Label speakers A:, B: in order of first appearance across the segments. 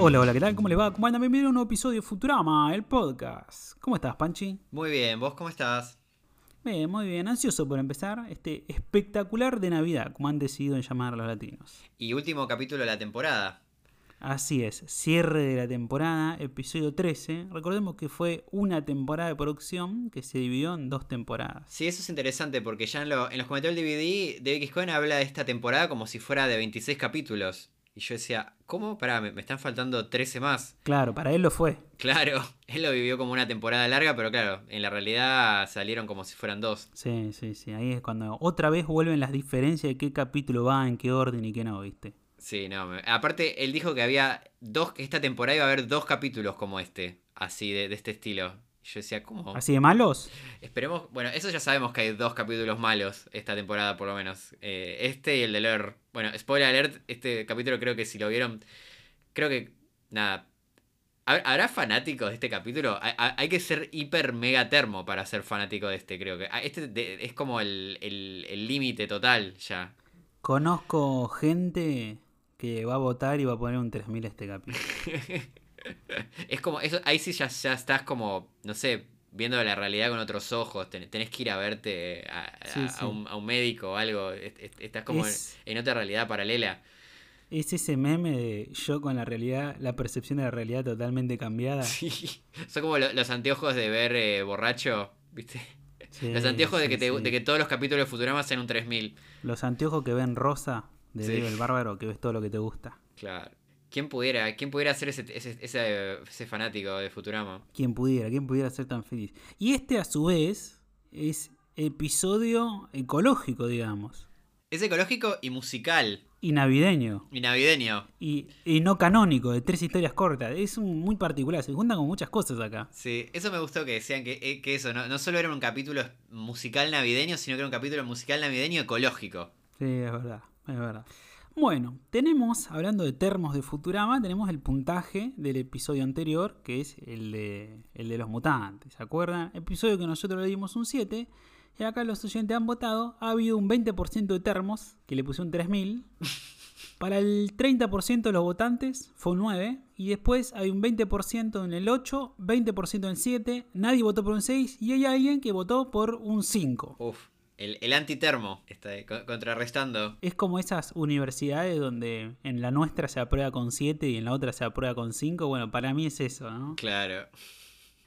A: Hola, hola, ¿qué tal? ¿Cómo les va? ¿Cómo andan? Bienvenido a un nuevo episodio de Futurama, el podcast. ¿Cómo estás, Panchi?
B: Muy bien, ¿vos cómo estás?
A: Bien, muy bien. Ansioso por empezar este espectacular de Navidad, como han decidido en llamar los latinos.
B: Y último capítulo de la temporada.
A: Así es, cierre de la temporada, episodio 13. Recordemos que fue una temporada de producción que se dividió en dos temporadas.
B: Sí, eso es interesante porque ya en, lo- en los comentarios del DVD, David. Cohen habla de esta temporada como si fuera de 26 capítulos. Y yo decía, ¿cómo? Pará, me, me están faltando 13 más.
A: Claro, para él lo fue.
B: Claro, él lo vivió como una temporada larga, pero claro, en la realidad salieron como si fueran dos.
A: Sí, sí, sí. Ahí es cuando otra vez vuelven las diferencias de qué capítulo va, en qué orden y qué no, ¿viste?
B: Sí, no. me- Aparte, él dijo que había dos, que esta temporada iba a haber dos capítulos como este, así, de, de este estilo. Yo decía, ¿cómo?
A: ¿Así de malos?
B: Esperemos, bueno, eso ya sabemos que hay dos capítulos malos esta temporada por lo menos. Eh, este y el de Lore. Bueno, spoiler alert, este capítulo creo que si lo vieron, creo que, nada, ¿hab- ¿habrá fanáticos de este capítulo? Hay, que ser hiper mega termo para ser fanático de este, creo que. Ah, Este es como el el- el límite total ya.
A: Conozco gente que va a votar y va a poner un 3000 a este capítulo.
B: Es como, eso, ahí sí ya, ya estás como, no sé, viendo la realidad con otros ojos. Ten- tenés que ir a verte a, a-
A: Sí,
B: a un, a un médico o algo. est- est- Estás como en-
A: Es-
B: en otra realidad paralela.
A: Es ese meme de yo con la realidad, la percepción de la realidad totalmente cambiada.
B: Sí. Son como lo- los anteojos de ver eh, borracho, ¿viste?
A: Sí,
B: los anteojos de, que te- de que todos los capítulos de Futurama sean un 3000.
A: Los anteojos que ven rosa de. Diego el Bárbaro, que ves todo lo que te gusta.
B: Claro. ¿Quién pudiera, quién pudiera ser ese, ese, ese, ese fanático de Futurama?
A: Quien pudiera, quien pudiera ser tan feliz. Y este a su vez es episodio ecológico, digamos.
B: Es ecológico y musical.
A: Y navideño.
B: Y navideño.
A: Y, y no canónico, de tres historias cortas. Es un muy particular, se juntan con muchas cosas acá.
B: Sí, eso me gustó que decían que, eh, que eso, no, no solo era un capítulo musical navideño, sino que era un capítulo musical navideño ecológico.
A: Sí, es verdad, es verdad. Bueno, tenemos, hablando de termos de Futurama, tenemos el puntaje del episodio anterior, que es el de, el de los mutantes, ¿se acuerdan? Episodio que nosotros le dimos un 7, y acá los oyentes han votado, ha habido un 20% de termos, que le puse un 3000, para el 30% de los votantes fue un 9, y después hay un 20% en el 8, 20% en el 7, nadie votó por un 6, y hay alguien que votó por un 5.
B: Uf, el, el antitermo está contrarrestando.
A: Es como esas universidades donde en la nuestra se aprueba con 7 y en la otra se aprueba con 5. Bueno, para mí es eso, ¿no?
B: Claro.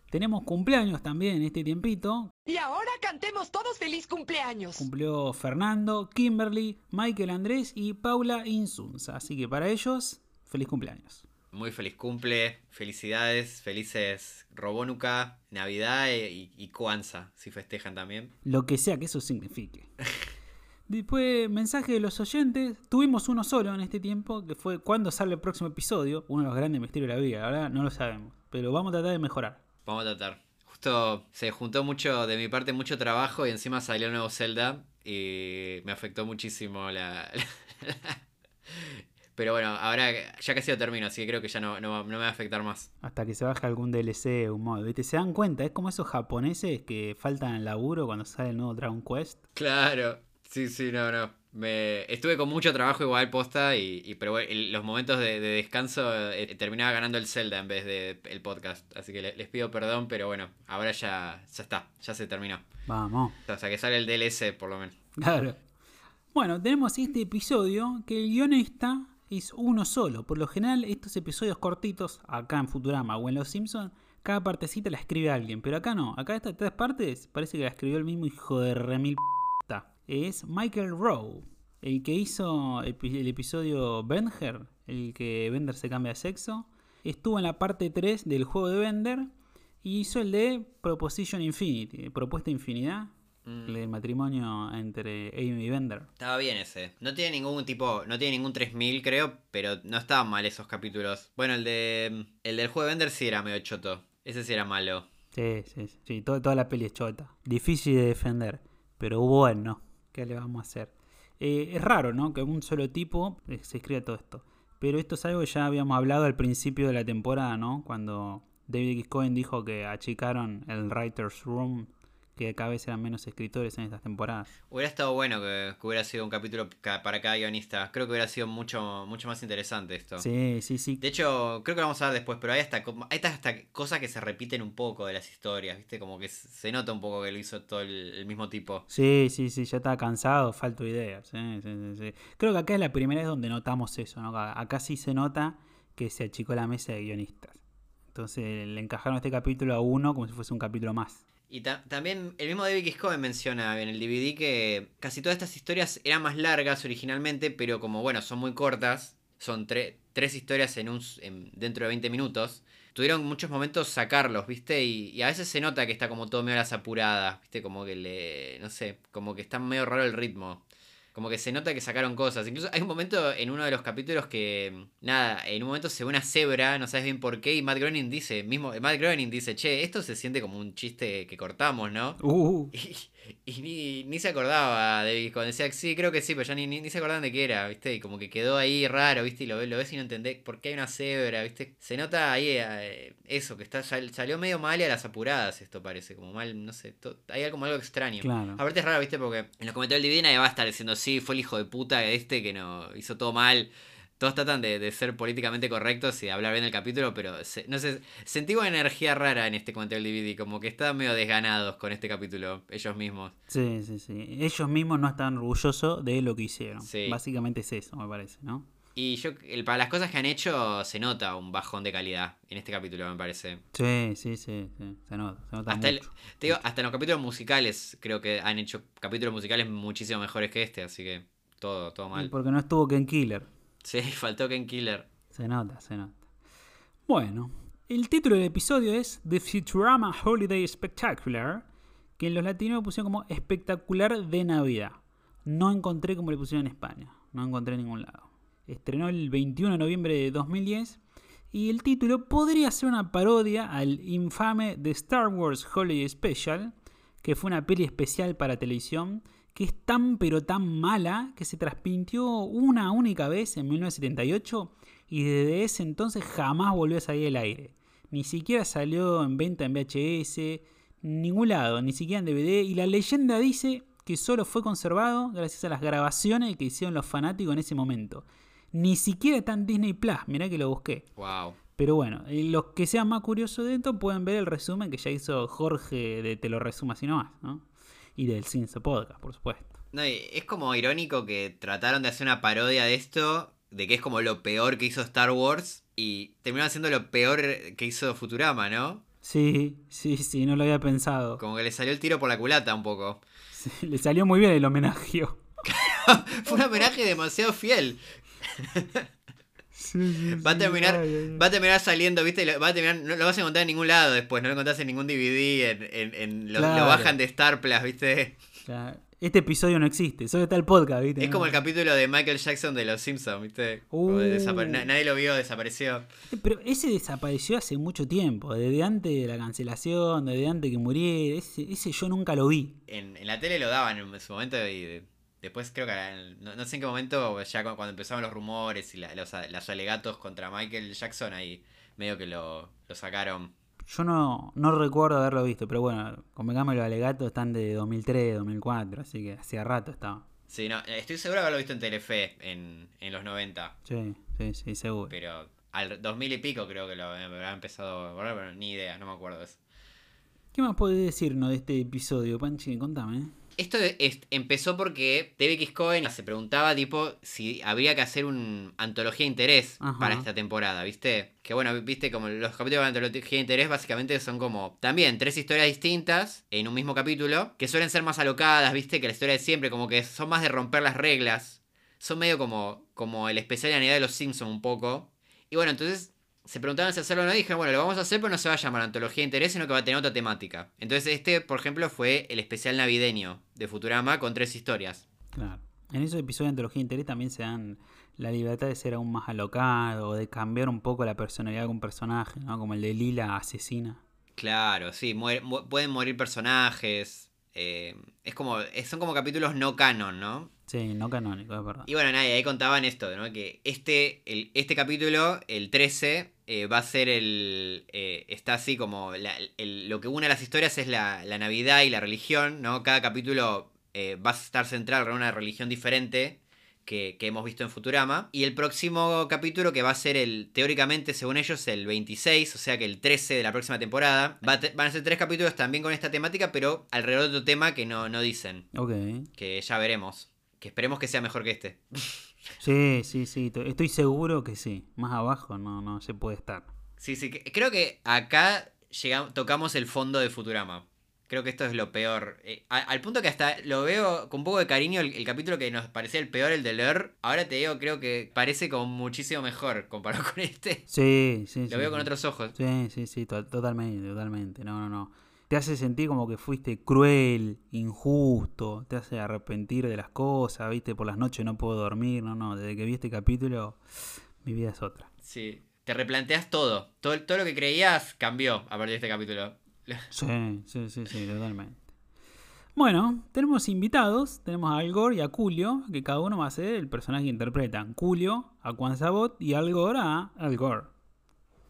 A: Tenemos cumpleaños también en este tiempito.
C: Y ahora cantemos todos feliz cumpleaños.
A: Cumplió Fernando, Kimberly, Michael Andrés y Paula Insunza. Así que para ellos, feliz cumpleaños.
B: Muy feliz cumple, felicidades, felices Robónuca, Navidad e- y, y Kwanzaa, si festejan también.
A: Lo que sea que eso signifique. Después, mensaje de los oyentes. Tuvimos uno solo en este tiempo, que fue cuándo sale el próximo episodio. Uno de los grandes misterios de la vida, la verdad no lo sabemos. Pero vamos a tratar de mejorar.
B: Vamos a tratar. Justo se juntó mucho, de mi parte, mucho trabajo y encima salió el nuevo Zelda y me afectó muchísimo la... Pero bueno, ahora ya casi lo termino, así que creo que ya no, no, no me va a afectar más.
A: Hasta que se baje algún DLC o un modo. ¿Viste? Se dan cuenta, es como esos japoneses que faltan al laburo cuando sale el nuevo Dragon Quest.
B: Claro, sí, sí, no, no. Me... Estuve con mucho trabajo igual posta, y, y- pero bueno, los momentos de, de descanso eh, terminaba ganando el Zelda en vez de el podcast. Así que le- les pido perdón, pero bueno, ahora ya, ya está, ya se terminó.
A: Vamos,
B: O sea, que sale el DLC por lo menos.
A: claro. Bueno, tenemos este episodio que el guionista es uno solo. Por lo general, estos episodios cortitos, acá en Futurama o en Los Simpsons, cada partecita la escribe alguien. Pero acá no, acá estas tres partes parece que la escribió el mismo hijo de remil p***. Es Michael Rowe, el que hizo el episodio Bender, el que Bender se cambia de sexo. Estuvo en la parte 3 del juego de Bender y hizo el de Proposition Infinity, Propuesta Infinidad,
B: Mm.
A: el matrimonio entre Amy y Bender.
B: Estaba bien ese. No tiene ningún tipo, no tiene ningún 3000 creo, pero no estaban mal esos capítulos. Bueno, el de el del juego de Bender sí era medio choto. Ese sí era malo.
A: Sí, sí, sí, todo- toda la peli es chota. Difícil de defender, pero bueno, ¿qué le vamos a hacer? Eh, es raro, ¿no? Que un solo tipo eh, se escriba todo esto. Pero esto es algo que ya habíamos hablado al principio de la temporada, ¿no? Cuando David X. Cohen dijo que achicaron el Writer's Room, que cada vez eran menos escritores en estas temporadas.
B: Hubiera estado bueno que, que hubiera sido un capítulo ca- para cada guionista. Creo que hubiera sido mucho, mucho más interesante esto.
A: Sí, sí, sí.
B: De hecho, creo que lo vamos a ver después, pero hay hasta, hay hasta cosas que se repiten un poco de las historias, ¿viste? Como que se nota un poco que lo hizo todo el, el mismo tipo.
A: Sí, sí, sí, ya estaba cansado, falto ideas. sí, sí, sí, sí. Creo que acá es la primera vez donde notamos eso, ¿no? Acá sí se nota que se achicó la mesa de guionistas. Entonces le encajaron este capítulo a uno como si fuese un capítulo más.
B: Y ta- también el mismo David. Cohen menciona en el DVD que casi todas estas historias eran más largas originalmente, pero como bueno, son muy cortas, son tre- tres historias en un, en- dentro de 20 minutos, tuvieron muchos momentos sacarlos, ¿viste? Y, y a veces se nota que está como todo medio a las apuradas, ¿viste? Como que le, no sé, como que está medio raro el ritmo. Como que se nota que sacaron cosas. Incluso hay un momento en uno de los capítulos que, nada, en un momento se ve una cebra, no sabes bien por qué, y Matt Groening dice, mismo, Matt Groening dice, che, esto se siente como un chiste que cortamos, ¿no?
A: Uh,
B: Y, y ni, ni se acordaba de cuando decía sí, creo que sí, pero ya ni, ni, ni se acordaban de qué era, ¿viste? Y como que quedó ahí raro, ¿viste? Y lo, ves- lo ves y no entendés por qué hay una cebra, ¿viste? Se nota ahí eh, eso, que está sal- salió medio mal y a las apuradas esto parece, como mal, no sé, hay como algo extraño.
A: Claro.
B: Aparte es raro, ¿viste? Porque en los comentarios del Divina va a estar diciendo, sí, fue el hijo de puta este que no hizo todo mal. Todos tratan de, de ser políticamente correctos y de hablar bien del capítulo, pero se- no sé, sentí una energía rara en este comentario del DVD, como que estaban medio desganados con este capítulo, ellos mismos.
A: sí, sí, sí. Ellos mismos no estaban orgullosos de lo que hicieron.
B: Sí.
A: Básicamente es eso, me parece, ¿no?
B: Y yo, el- para las cosas que han hecho, se nota un bajón de calidad en este capítulo, me parece.
A: Sí, sí, sí, sí. Se nota, se nota
B: Hasta, el- te digo, hasta en los capítulos musicales, creo que han hecho capítulos musicales muchísimo mejores que este, así que todo, todo
A: Y
B: mal.
A: porque no estuvo Ken Killer.
B: Sí, faltó Ken Killer.
A: Se nota, se nota. Bueno, el título del episodio es The Futurama Holiday Spectacular, que en los latinos pusieron como espectacular de Navidad. No encontré como le pusieron en España, no encontré en ningún lado. Estrenó el 21 de noviembre de 2010 y el título podría ser una parodia al infame The Star Wars Holiday Special, que fue una peli especial para televisión que es tan pero tan mala que se transmitió una única vez en 1978 y desde ese entonces jamás volvió a salir al aire. Ni siquiera salió en venta en VHS, ningún lado, ni siquiera en DVD y la leyenda dice que solo fue conservado gracias a las grabaciones que hicieron los fanáticos en ese momento. Ni siquiera está en Disney Plus, mirá que lo busqué.
B: Wow.
A: Pero bueno, los que sean más curiosos de esto pueden ver el resumen que ya hizo Jorge de Te lo resuma así nomás, ¿no? Y del Cinso Podcast, por supuesto.
B: No, es como irónico que trataron de hacer una parodia de esto, de que es como lo peor que hizo Star Wars, y terminaron haciendo lo peor que hizo Futurama, ¿no?
A: Sí, sí, sí, no lo había pensado.
B: Como que le salió el tiro por la culata un poco.
A: Sí, le salió muy bien el homenaje.
B: Fue un homenaje demasiado fiel. Va a terminar, va a terminar saliendo, ¿viste? Lo- Va a terminar, no lo vas a encontrar en ningún lado después, no lo encontrás en ningún DVD, en, en, en- lo, bajan de Star Plus, ¿viste?
A: Este episodio no existe, solo está el podcast, ¿viste?
B: Es como el capítulo de Michael Jackson de Los Simpsons, ¿viste?
A: Uh.
B: na- nadie lo vio, desapareció.
A: Pero ese desapareció hace mucho tiempo, desde antes de la cancelación, desde antes que muriera. Ese, ese yo nunca lo vi.
B: En, en la tele lo daban en su momento y después creo que no, no sé en qué momento, ya cu- cuando empezaban los rumores y la- los, los alegatos contra Michael Jackson, ahí medio que lo, lo sacaron.
A: Yo no, no recuerdo haberlo visto, pero bueno, convengamos los alegatos están de 2003, 2004, así que hacía rato estaba.
B: Sí, no, estoy seguro de haberlo visto en Telefe en, en los 90,
A: Sí, sí, sí, seguro.
B: pero al 2000 y pico creo que lo habrá empezado a borrar, pero ni idea, no me acuerdo de eso.
A: ¿Qué más podés decirnos de este episodio, Panchi? Contame.
B: Esto es- empezó porque David X. Cohen se preguntaba, tipo, si habría que hacer una antología de interés
A: Ajá.
B: para esta temporada, ¿viste? Que bueno, viste, como los capítulos de antología de interés básicamente son como también tres historias distintas en un mismo capítulo, que suelen ser más alocadas, ¿viste? Que la historia de siempre, como que son más de romper las reglas. Son medio como, como el especial de Navidad de los Simpsons un poco. Y bueno, entonces se preguntaban si hacerlo o no. Y dijeron, bueno, lo vamos a hacer, pero no se va a llamar antología de interés, sino que va a tener otra temática. Entonces, este, por ejemplo, fue el especial navideño de Futurama con tres historias.
A: Claro. En esos episodios de Antología de Interés también se dan la libertad de ser aún más alocado, o de cambiar un poco la personalidad de un personaje, ¿no? Como el de Lila asesina.
B: Claro, sí, muere- mu- pueden morir personajes. Eh, es como, son como capítulos no canon, ¿no?
A: Sí, no canónico, es verdad.
B: Y bueno, nada, y ahí contaban esto, ¿no? Que este, el, este capítulo, el 13, eh, va a ser el... eh, está así como... la- el- lo que une a las historias es la, la Navidad y la religión, ¿no? Cada capítulo eh, va a estar centrado en una religión diferente que, que hemos visto en Futurama. Y el próximo capítulo, que va a ser el, teóricamente, según ellos, el 26, o sea que el 13 de la próxima temporada, va a te- van a ser tres capítulos también con esta temática, pero alrededor de otro tema que no, no dicen,
A: Ok.
B: que ya veremos. Que esperemos que sea mejor que este.
A: Sí, sí, sí. to- Estoy seguro que sí. Más abajo no, no se puede estar.
B: Sí, sí, creo que acá llegamos, tocamos el fondo de Futurama. Creo que esto es lo peor. Eh, a- al punto que hasta lo veo con un poco de cariño el, el capítulo que nos parecía el peor, el de leer. Ahora te digo, creo que parece como muchísimo mejor comparado con este.
A: Sí, sí, sí.
B: Lo veo
A: sí.
B: con otros ojos.
A: Sí, sí, sí, to- totalmente, totalmente. No, no, no. Te hace sentir como que fuiste cruel, injusto, te hace arrepentir de las cosas, viste, por las noches no puedo dormir, no, no, desde que vi este capítulo, mi vida es otra.
B: Sí. Te replanteas todo. todo. Todo lo que creías cambió a partir de este capítulo.
A: Sí, sí, sí, sí, totalmente. Bueno, tenemos invitados, tenemos a Al Gore y a Julio, que cada uno va a ser el personaje que interpretan. Julio a Juan Sabot y Al Gore a Al Gore.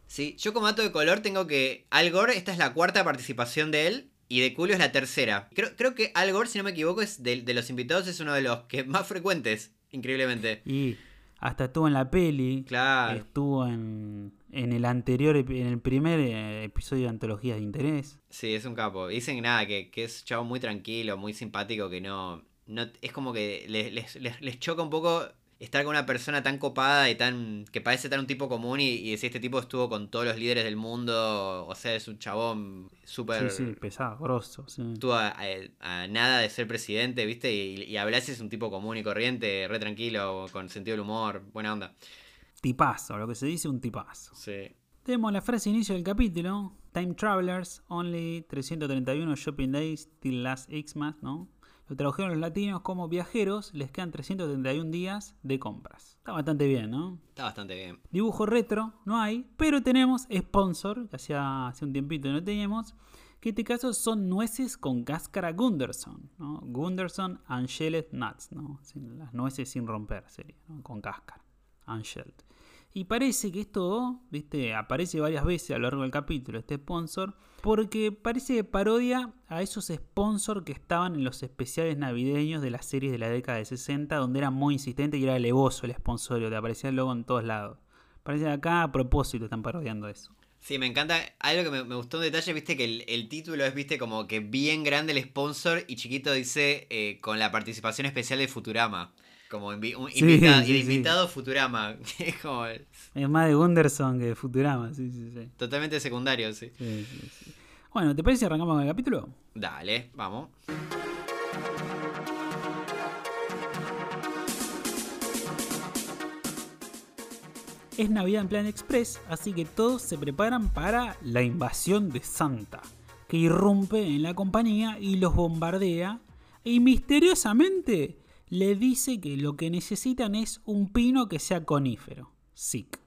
B: Sí, yo como dato de color tengo que Al Gore, esta es la cuarta participación de él y de Julio es la tercera. Creo, creo que Al Gore, si no me equivoco, es de, de los invitados es uno de los que más frecuentes, increíblemente.
A: Y hasta estuvo en la peli,
B: Claro.
A: estuvo en, en el anterior, en el primer eh, episodio de Antologías de Interés.
B: Sí, es un capo. Dicen que nada, que, que es un chavo muy tranquilo, muy simpático, que no... no es como que les, les- les- les choca un poco estar con una persona tan copada y tan... que parece tan un tipo común y, y decir este tipo estuvo con todos los líderes del mundo, o sea, es un chabón súper...
A: Sí, sí, pesado, grosso. sí.
B: Estuvo a, a- a nada de ser presidente, ¿viste? Y, y Blasi es un tipo común y corriente, re tranquilo, con sentido del humor, buena onda.
A: Tipazo, lo que se dice un tipazo.
B: Sí.
A: Tenemos la frase inicio del capítulo. Time Travelers, only 331 shopping days till last Xmas, ¿no? Lo tradujeron los latinos como viajeros, les quedan 331 días de compras. Está bastante bien, ¿no?
B: Está bastante bien.
A: Dibujo retro no hay, pero tenemos sponsor, que hacía hace un tiempito no teníamos, que en este caso son nueces con cáscara Gunderson, ¿no? Gunderson Unshelled Nuts, ¿no? Sin- las nueces sin romper sería, ¿no? Con cáscara, Unshelled. Y parece que esto, viste, aparece varias veces a lo largo del capítulo, este sponsor, porque parece que parodia a esos sponsors que estaban en los especiales navideños de las series de la década de 60, donde era muy insistente y era alevoso el sponsorio, te aparecía el logo en todos lados. Parece que acá a propósito están parodiando eso.
B: Sí, me encanta. Algo que me, gustó un detalle, viste, que el, el título es, viste, como que bien grande el sponsor y chiquito dice eh, con la participación especial de Futurama. Como invi- un
A: Sí,
B: invita-
A: sí,
B: el
A: sí.
B: invitado Futurama. Es como
A: Es más de Gunderson que de Futurama, sí, sí, sí.
B: totalmente secundario, sí.
A: Bueno, ¿te parece si arrancamos con el capítulo?
B: Dale, vamos.
A: Es Navidad en Plan Express, así que todos se preparan para la invasión de Santa, que irrumpe en la compañía y los bombardea y misteriosamente le dice que lo que necesitan es un pino que sea conífero. Sick.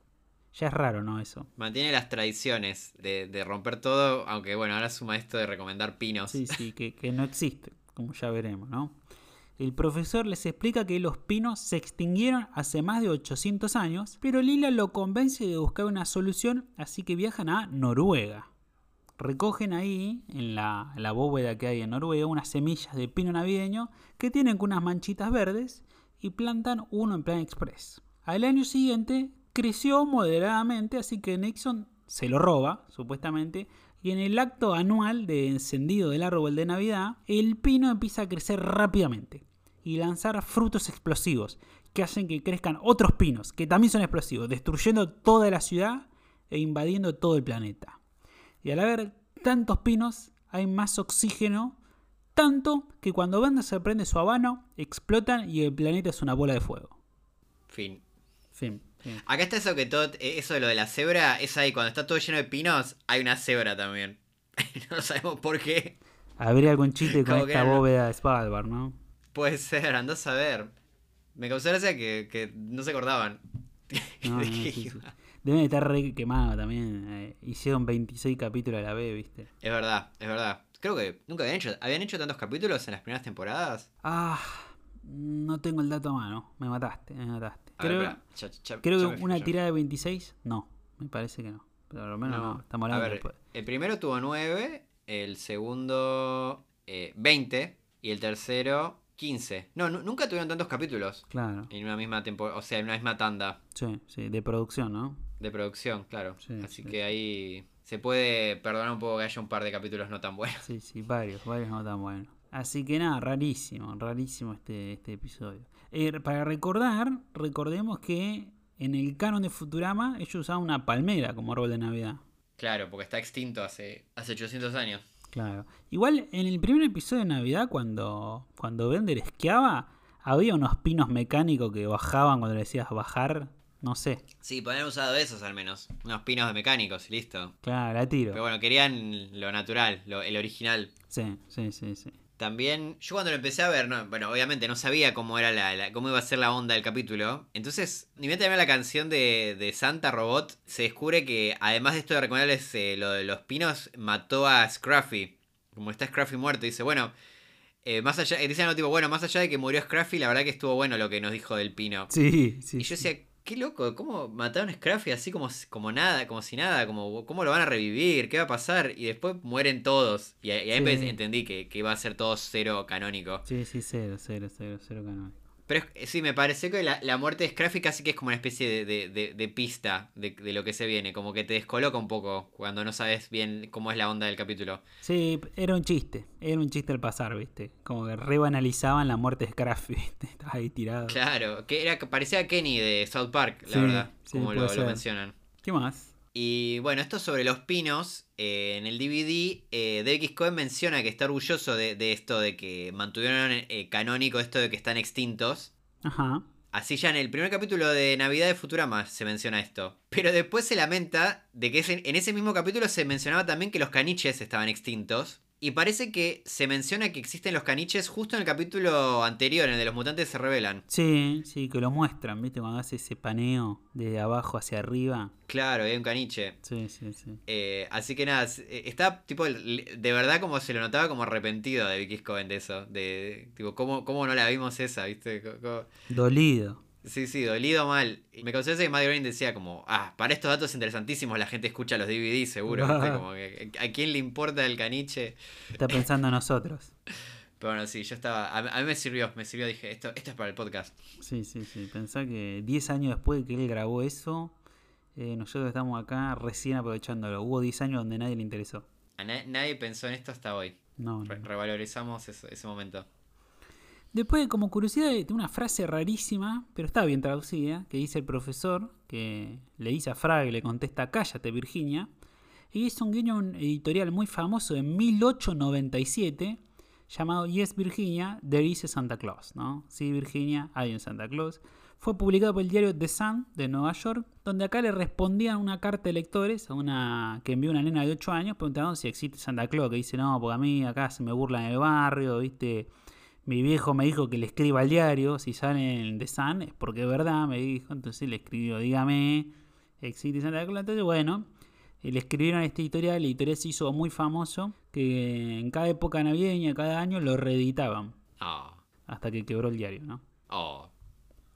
A: Ya es raro, ¿no? Eso.
B: Mantiene las tradiciones de, de romper todo, aunque bueno, ahora suma esto de recomendar pinos.
A: Sí, sí, que, que no existe, como ya veremos, ¿no? El profesor les explica que los pinos se extinguieron hace más de 800 años, pero Lila lo convence de buscar una solución, así que viajan a Noruega. Recogen ahí, en la, bóveda que hay en Noruega, unas semillas de pino navideño que tienen unas manchitas verdes y plantan uno en plan express. Al año siguiente creció moderadamente, así que Nixon se lo roba, supuestamente, y en el acto anual de encendido del árbol de Navidad, el pino empieza a crecer rápidamente y lanzar frutos explosivos que hacen que crezcan otros pinos que también son explosivos, destruyendo toda la ciudad e invadiendo todo el planeta. Y al haber tantos pinos, hay más oxígeno, tanto que cuando Banda se prende su habano, explotan y el planeta es una bola de fuego.
B: Fin.
A: Fin. fin.
B: Acá está eso que todo, eh, eso de lo de la cebra, es ahí, cuando está todo lleno de pinos, hay una cebra también. no sabemos por qué.
A: Habría algún chiste con
B: Como
A: esta
B: no.
A: bóveda de Svalbard, ¿no?
B: Puede ser, andás a ver. Me causó gracia que, que no se acordaban.
A: No,
B: de
A: no,
B: qué
A: sí, sí. Deben estar re quemados también. eh, hicieron 26 capítulos a la vez, ¿viste?
B: Es verdad, es verdad. creo que nunca habían hecho, habían hecho tantos capítulos en las primeras temporadas.
A: Ah, no tengo el dato a mano. Me mataste, me mataste.
B: A
A: Creo,
B: espera, ya- ya-
A: creo
B: ya
A: que
B: me
A: una tirada de 26, no. Me parece que no. Pero al menos no. Estamos
B: a
A: hablando
B: ver,
A: después.
B: el primero tuvo 9, el segundo eh, 20 y el tercero 15. No, nu- nunca tuvieron tantos capítulos
A: Claro.
B: en una misma temporada, o sea, en una misma tanda
A: Sí, sí, de producción, ¿no?
B: De producción, claro.
A: Sí,
B: Así
A: sí,
B: que ahí se puede perdonar un poco que haya un par de capítulos no tan buenos.
A: Sí, sí, varios, varios no tan buenos. Así que nada, rarísimo, rarísimo este, este episodio. Eh, para recordar, recordemos que en el canon de Futurama ellos usaban una palmera como árbol de Navidad.
B: Claro, porque está extinto hace, hace 800 años.
A: Claro. Igual en el primer episodio de Navidad, cuando, cuando Bender esquiaba, había unos pinos mecánicos que bajaban cuando le decías bajar. No sé.
B: Sí, podrían usado esos al menos. Unos pinos de mecánicos listo.
A: Claro, la tiro.
B: Pero bueno, querían lo natural, lo- el original.
A: Sí, sí, sí, sí.
B: También, yo cuando lo empecé a ver, no, bueno, obviamente no sabía cómo era la, la- cómo iba a ser la onda del capítulo. Entonces, termina la canción de, de Santa Robot, se descubre que además de esto de recomendarles eh, lo de los pinos, mató a Scruffy. Como está Scruffy muerto, dice, bueno, eh, más allá, dice algo tipo, bueno, más allá de que murió Scruffy, la verdad que estuvo bueno lo que nos dijo del pino.
A: Sí, sí.
B: Y yo
A: sí.
B: decía, qué loco, ¿cómo mataron a Scruffy así como, como nada, como si nada? Como, ¿Cómo lo van a revivir? ¿Qué va a pasar? Y después mueren todos. Y, ahí y ahí
A: Sí.
B: entendí que, que iba a ser todo cero canónico.
A: Sí, sí, cero, cero, cero, cero canónico.
B: Pero es- sí, me pareció que la, la muerte de Scruffy casi que es como una especie de, de- de- de pista de, de lo que se viene. Como que te descoloca un poco cuando no sabes bien cómo es la onda del capítulo.
A: Sí, era un chiste. Era un chiste al pasar, ¿viste? Como que rebanalizaban la muerte de Scruffy, ¿viste? Estaba ahí tirado.
B: Claro, que era parecía a Kenny de South Park, la
A: Sí,
B: verdad.
A: sí,
B: como lo, lo mencionan.
A: ¿Qué más?
B: Y bueno, esto sobre los pinos, eh, en el DVD, eh, David. Cohen menciona que está orgulloso de, de esto de que mantuvieron eh, canónico esto de que están extintos.
A: Ajá.
B: Así ya en el primer capítulo de Navidad de Futurama se menciona esto. Pero después se lamenta de que ese- en ese mismo capítulo se mencionaba también que los caniches estaban extintos. Y parece que se menciona que existen los caniches justo en el capítulo anterior, en el de los mutantes se revelan.
A: Sí, sí, que lo muestran, ¿viste? Cuando hace ese paneo de abajo hacia arriba.
B: Claro, hay un caniche.
A: Sí, sí, sí.
B: Eh, así que nada, eh, está tipo de verdad como se lo notaba como arrepentido de Vicky Cohen de eso. De, tipo, ¿cómo, ¿cómo no la vimos esa? ¿Viste? Co-
A: Dolido.
B: Sí, sí, dolido mal. Y me causó que Matt Groening decía como, ah, para estos datos interesantísimos la gente escucha los DVDs seguro. Como que, ¿A quién le importa el caniche?
A: Está pensando en nosotros.
B: Pero bueno, sí, yo estaba... A, a mí me sirvió, me sirvió, dije, esto, esto es para el podcast.
A: Sí, sí, sí. Pensá que 10 años después de que él grabó eso, eh, nosotros estamos acá recién aprovechándolo. Hubo 10 años donde nadie le interesó.
B: A na- nadie pensó en esto hasta hoy.
A: No, no.
B: Re- revalorizamos eso- ese momento.
A: Después, como curiosidad, una frase rarísima, pero está bien traducida, que dice el profesor, que le dice a Frag le contesta, cállate Virginia, y es un guiño un editorial muy famoso de 1897, llamado Yes Virginia, There is a Santa Claus, ¿no? Sí, Virginia, hay un Santa Claus. Fue publicado por el diario The Sun de Nueva York, donde acá le respondían una carta de lectores a una que envió una nena de 8 años preguntando si existe Santa Claus, que dice, no, porque a mí acá se me burlan en el barrio, ¿viste? Mi viejo me dijo que le escriba al diario, si sale en The Sun, es porque es verdad, me dijo. Entonces le escribió, dígame, existe Santa Claus. Entonces, bueno, eh, le escribieron a este editorial, el editorial se hizo muy famoso, que en cada época navideña, cada año, lo reeditaban,
B: Oh,
A: hasta que quebró el diario, ¿no?
B: oh.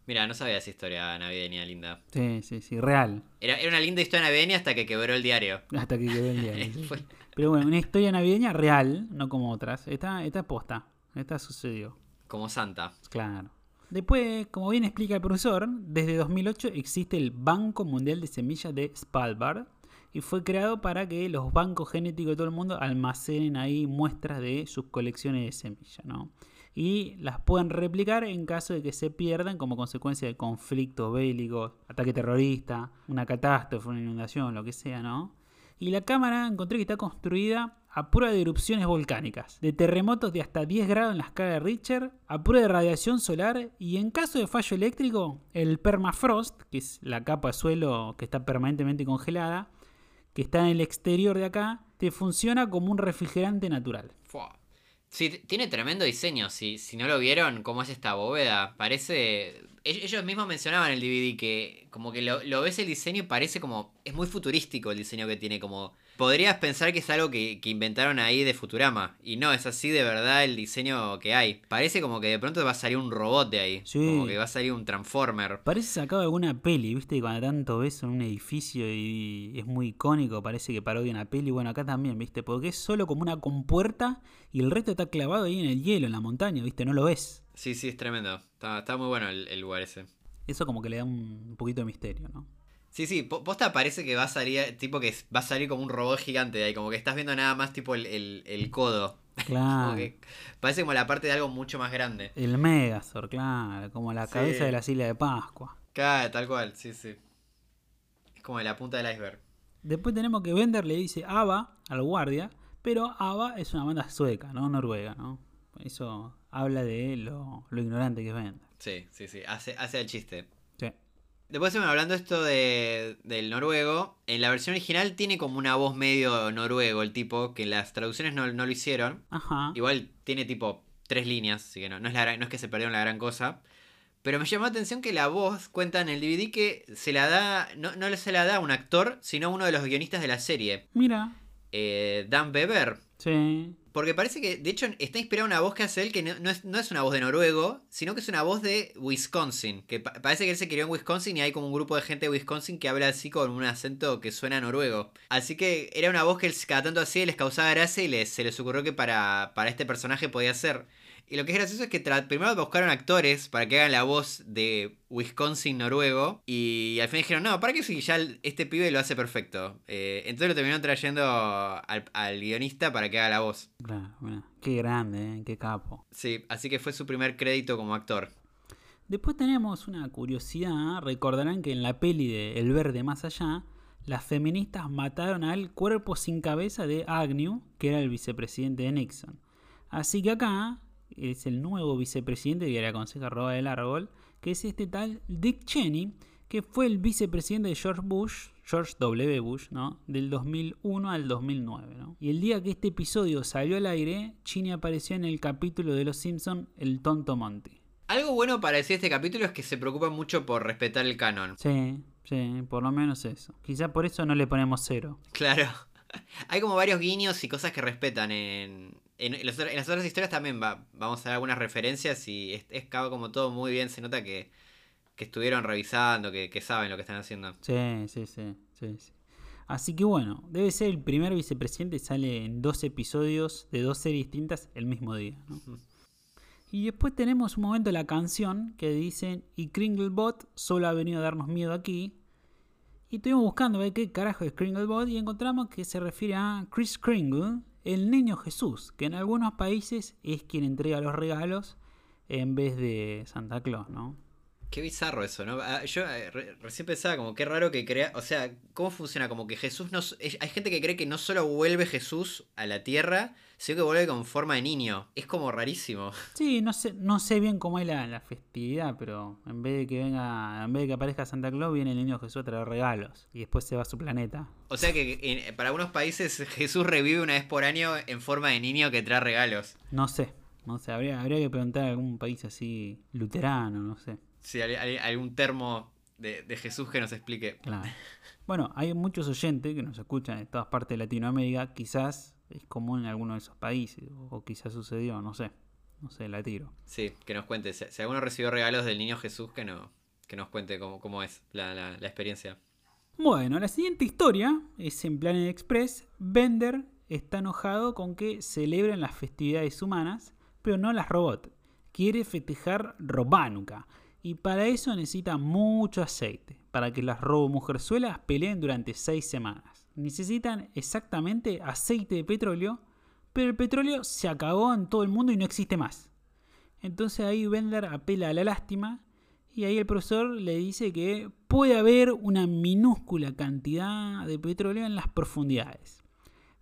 B: Mira, no sabía esa historia navideña linda.
A: Sí, sí, sí, real,
B: Era, era una linda historia navideña hasta que quebró el diario.
A: hasta que quebró el diario. sí. Pero bueno, una historia navideña real, no como otras. Esta, esta posta, esta sucedió.
B: Como Santa.
A: Claro. Después, como bien explica el profesor, desde 2008 existe el Banco Mundial de Semillas de Svalbard y fue creado para que los bancos genéticos de todo el mundo almacenen ahí muestras de sus colecciones de semillas, ¿no? Y las puedan replicar en caso de que se pierdan como consecuencia de conflictos bélicos, ataque terrorista, una catástrofe, una inundación, lo que sea, ¿no? Y la cámara encontré que está construida a prueba de erupciones volcánicas, de terremotos de hasta 10 grados en la escala de Richter, a prueba de radiación solar y en caso de fallo eléctrico, el permafrost, que es la capa de suelo que está permanentemente congelada, que está en el exterior de acá, te funciona como un refrigerante natural.
B: Sí, tiene tremendo diseño. Si, si no lo vieron, cómo es esta bóveda, parece ell- ellos mismos mencionaban en el DVD que como que lo, lo ves el diseño y parece como... Es muy futurístico el diseño que tiene, como... Podrías pensar que es algo que, que inventaron ahí de Futurama. Y no, es así de verdad el diseño que hay. Parece como que de pronto va a salir un robot de ahí.
A: Sí.
B: Como que va a salir un Transformer.
A: Parece sacado de alguna peli, ¿viste? Cuando tanto ves en un edificio y es muy icónico, parece que parodia una peli. Bueno, acá también, ¿viste? Porque es solo como una compuerta y el resto está clavado ahí en el hielo, en la montaña, ¿viste? No lo ves.
B: Sí, sí, es tremendo. Está, está muy bueno el, el lugar ese.
A: Eso como que le da un poquito de misterio, ¿no?
B: Sí, sí, po- posta parece que va a salir, tipo que va a salir como un robot gigante de ahí, como que estás viendo nada más tipo el, el- el codo. Como
A: Claro.
B: que parece como la parte de algo mucho más grande.
A: El Megazord, claro, como la
B: Sí.
A: cabeza de la isla de Pascua.
B: Claro, tal cual, sí, sí. Es como la punta del iceberg.
A: Después tenemos que Bender le dice Ava al guardia, pero Ava es una banda sueca, no noruega, ¿no? Eso habla de lo, lo ignorante que es Bender.
B: Sí, sí, sí, hace, hace el chiste. Después hablando esto de, del noruego. En la versión original tiene como una voz medio noruego el tipo, que en las traducciones no, no lo hicieron.
A: Ajá.
B: Igual tiene tipo tres líneas, así que no, no, es la no es que se perdieron la gran cosa. Pero me llamó la atención que la voz cuenta en el DVD que se la da, no, no se la da a un actor, sino a uno de los guionistas de la serie,
A: Mira.
B: eh, Dan Beber.
A: Sí.
B: Porque parece que, de hecho, está inspirada una voz que hace él que no, no es, no es una voz de noruego, sino que es una voz de Wisconsin. Que pa- parece que él se crió en Wisconsin y hay como un grupo de gente de Wisconsin que habla así con un acento que suena noruego. Así que era una voz que él cada tanto y les causaba gracia y les, se les ocurrió que para, para este personaje podía ser. Y lo que es gracioso es que primero buscaron actores para que hagan la voz de Wisconsin noruego. Y al final dijeron, no, ¿para qué si ya este pibe lo hace perfecto? Eh, entonces lo terminaron trayendo al, al guionista para que haga la voz.
A: Claro, mira. Qué grande, ¿eh? qué capo.
B: Sí, así que fue su primer crédito como actor.
A: Después tenemos una curiosidad. Recordarán que en la peli de El Verde Más Allá, las feministas mataron al cuerpo sin cabeza de Agnew, que era el vicepresidente de Nixon. Así que acá es el nuevo vicepresidente que le aconseja robar el árbol, que es este tal Dick Cheney, que fue el vicepresidente de George Bush, George W. Bush, ¿no? Del 2001 al 2009, ¿no? Y el día que este episodio salió al aire, Cheney apareció en el capítulo de Los Simpson, El Tonto Monty.
B: Algo bueno para decir este capítulo es que se preocupa mucho por respetar el canon.
A: Sí, sí, por lo menos eso. Quizá por eso no le ponemos cero.
B: Claro. Hay como varios guiños y cosas que respetan en... En, las otras historias también va- vamos a ver algunas referencias y es, es como todo muy bien, se nota que, que estuvieron revisando, que, que saben lo que están haciendo.
A: Sí, sí, sí, sí, sí. Así que bueno, debe ser el primer vicepresidente, sale en dos episodios de dos series distintas el mismo día. ¿no? Y después tenemos un momento de la canción que dicen, y Kringlebot solo ha venido a darnos miedo aquí. Y estuvimos buscando a ver qué carajo es Kringlebot y encontramos que se refiere a Chris Kringle, el niño Jesús, que en algunos países es quien entrega los regalos en vez de Santa Claus, ¿no?
B: Qué bizarro eso, ¿no? Ah, Yo eh, re- recién pensaba como qué raro que crea, o sea, ¿cómo funciona? Como que Jesús no... Hay gente que cree que no solo vuelve Jesús a la tierra, sino que vuelve con forma de niño. Es como rarísimo.
A: Sí, no sé, no sé bien cómo es la, la festividad, pero en vez de que venga, en vez de que aparezca Santa Claus, viene el niño Jesús a traer regalos y después se va a su planeta.
B: O sea que en- para algunos países Jesús revive una vez por año en forma de niño que trae regalos.
A: No sé, no sé, habría, habría que preguntar a algún país así luterano, no sé.
B: Si hay, hay algún termo de, de Jesús que nos explique.
A: Claro. Bueno, hay muchos oyentes que nos escuchan de todas partes de Latinoamérica, quizás es común en alguno de esos países, o quizás sucedió, no sé, no sé, la tiro.
B: Sí, que nos cuente. Si, si alguno recibió regalos del niño Jesús, que, no, que nos cuente cómo, cómo es la, la- la experiencia.
A: Bueno, la siguiente historia es en Planet Express. Bender está enojado con que celebren las festividades humanas, pero no las robots. Quiere festejar Robánuca. Y para eso necesita mucho aceite, para que las robomujerzuelas peleen durante seis semanas. Necesitan exactamente aceite de petróleo, pero el petróleo se acabó en todo el mundo y no existe más. Entonces ahí Bender apela a la lástima y ahí el profesor le dice que puede haber una minúscula cantidad de petróleo en las profundidades.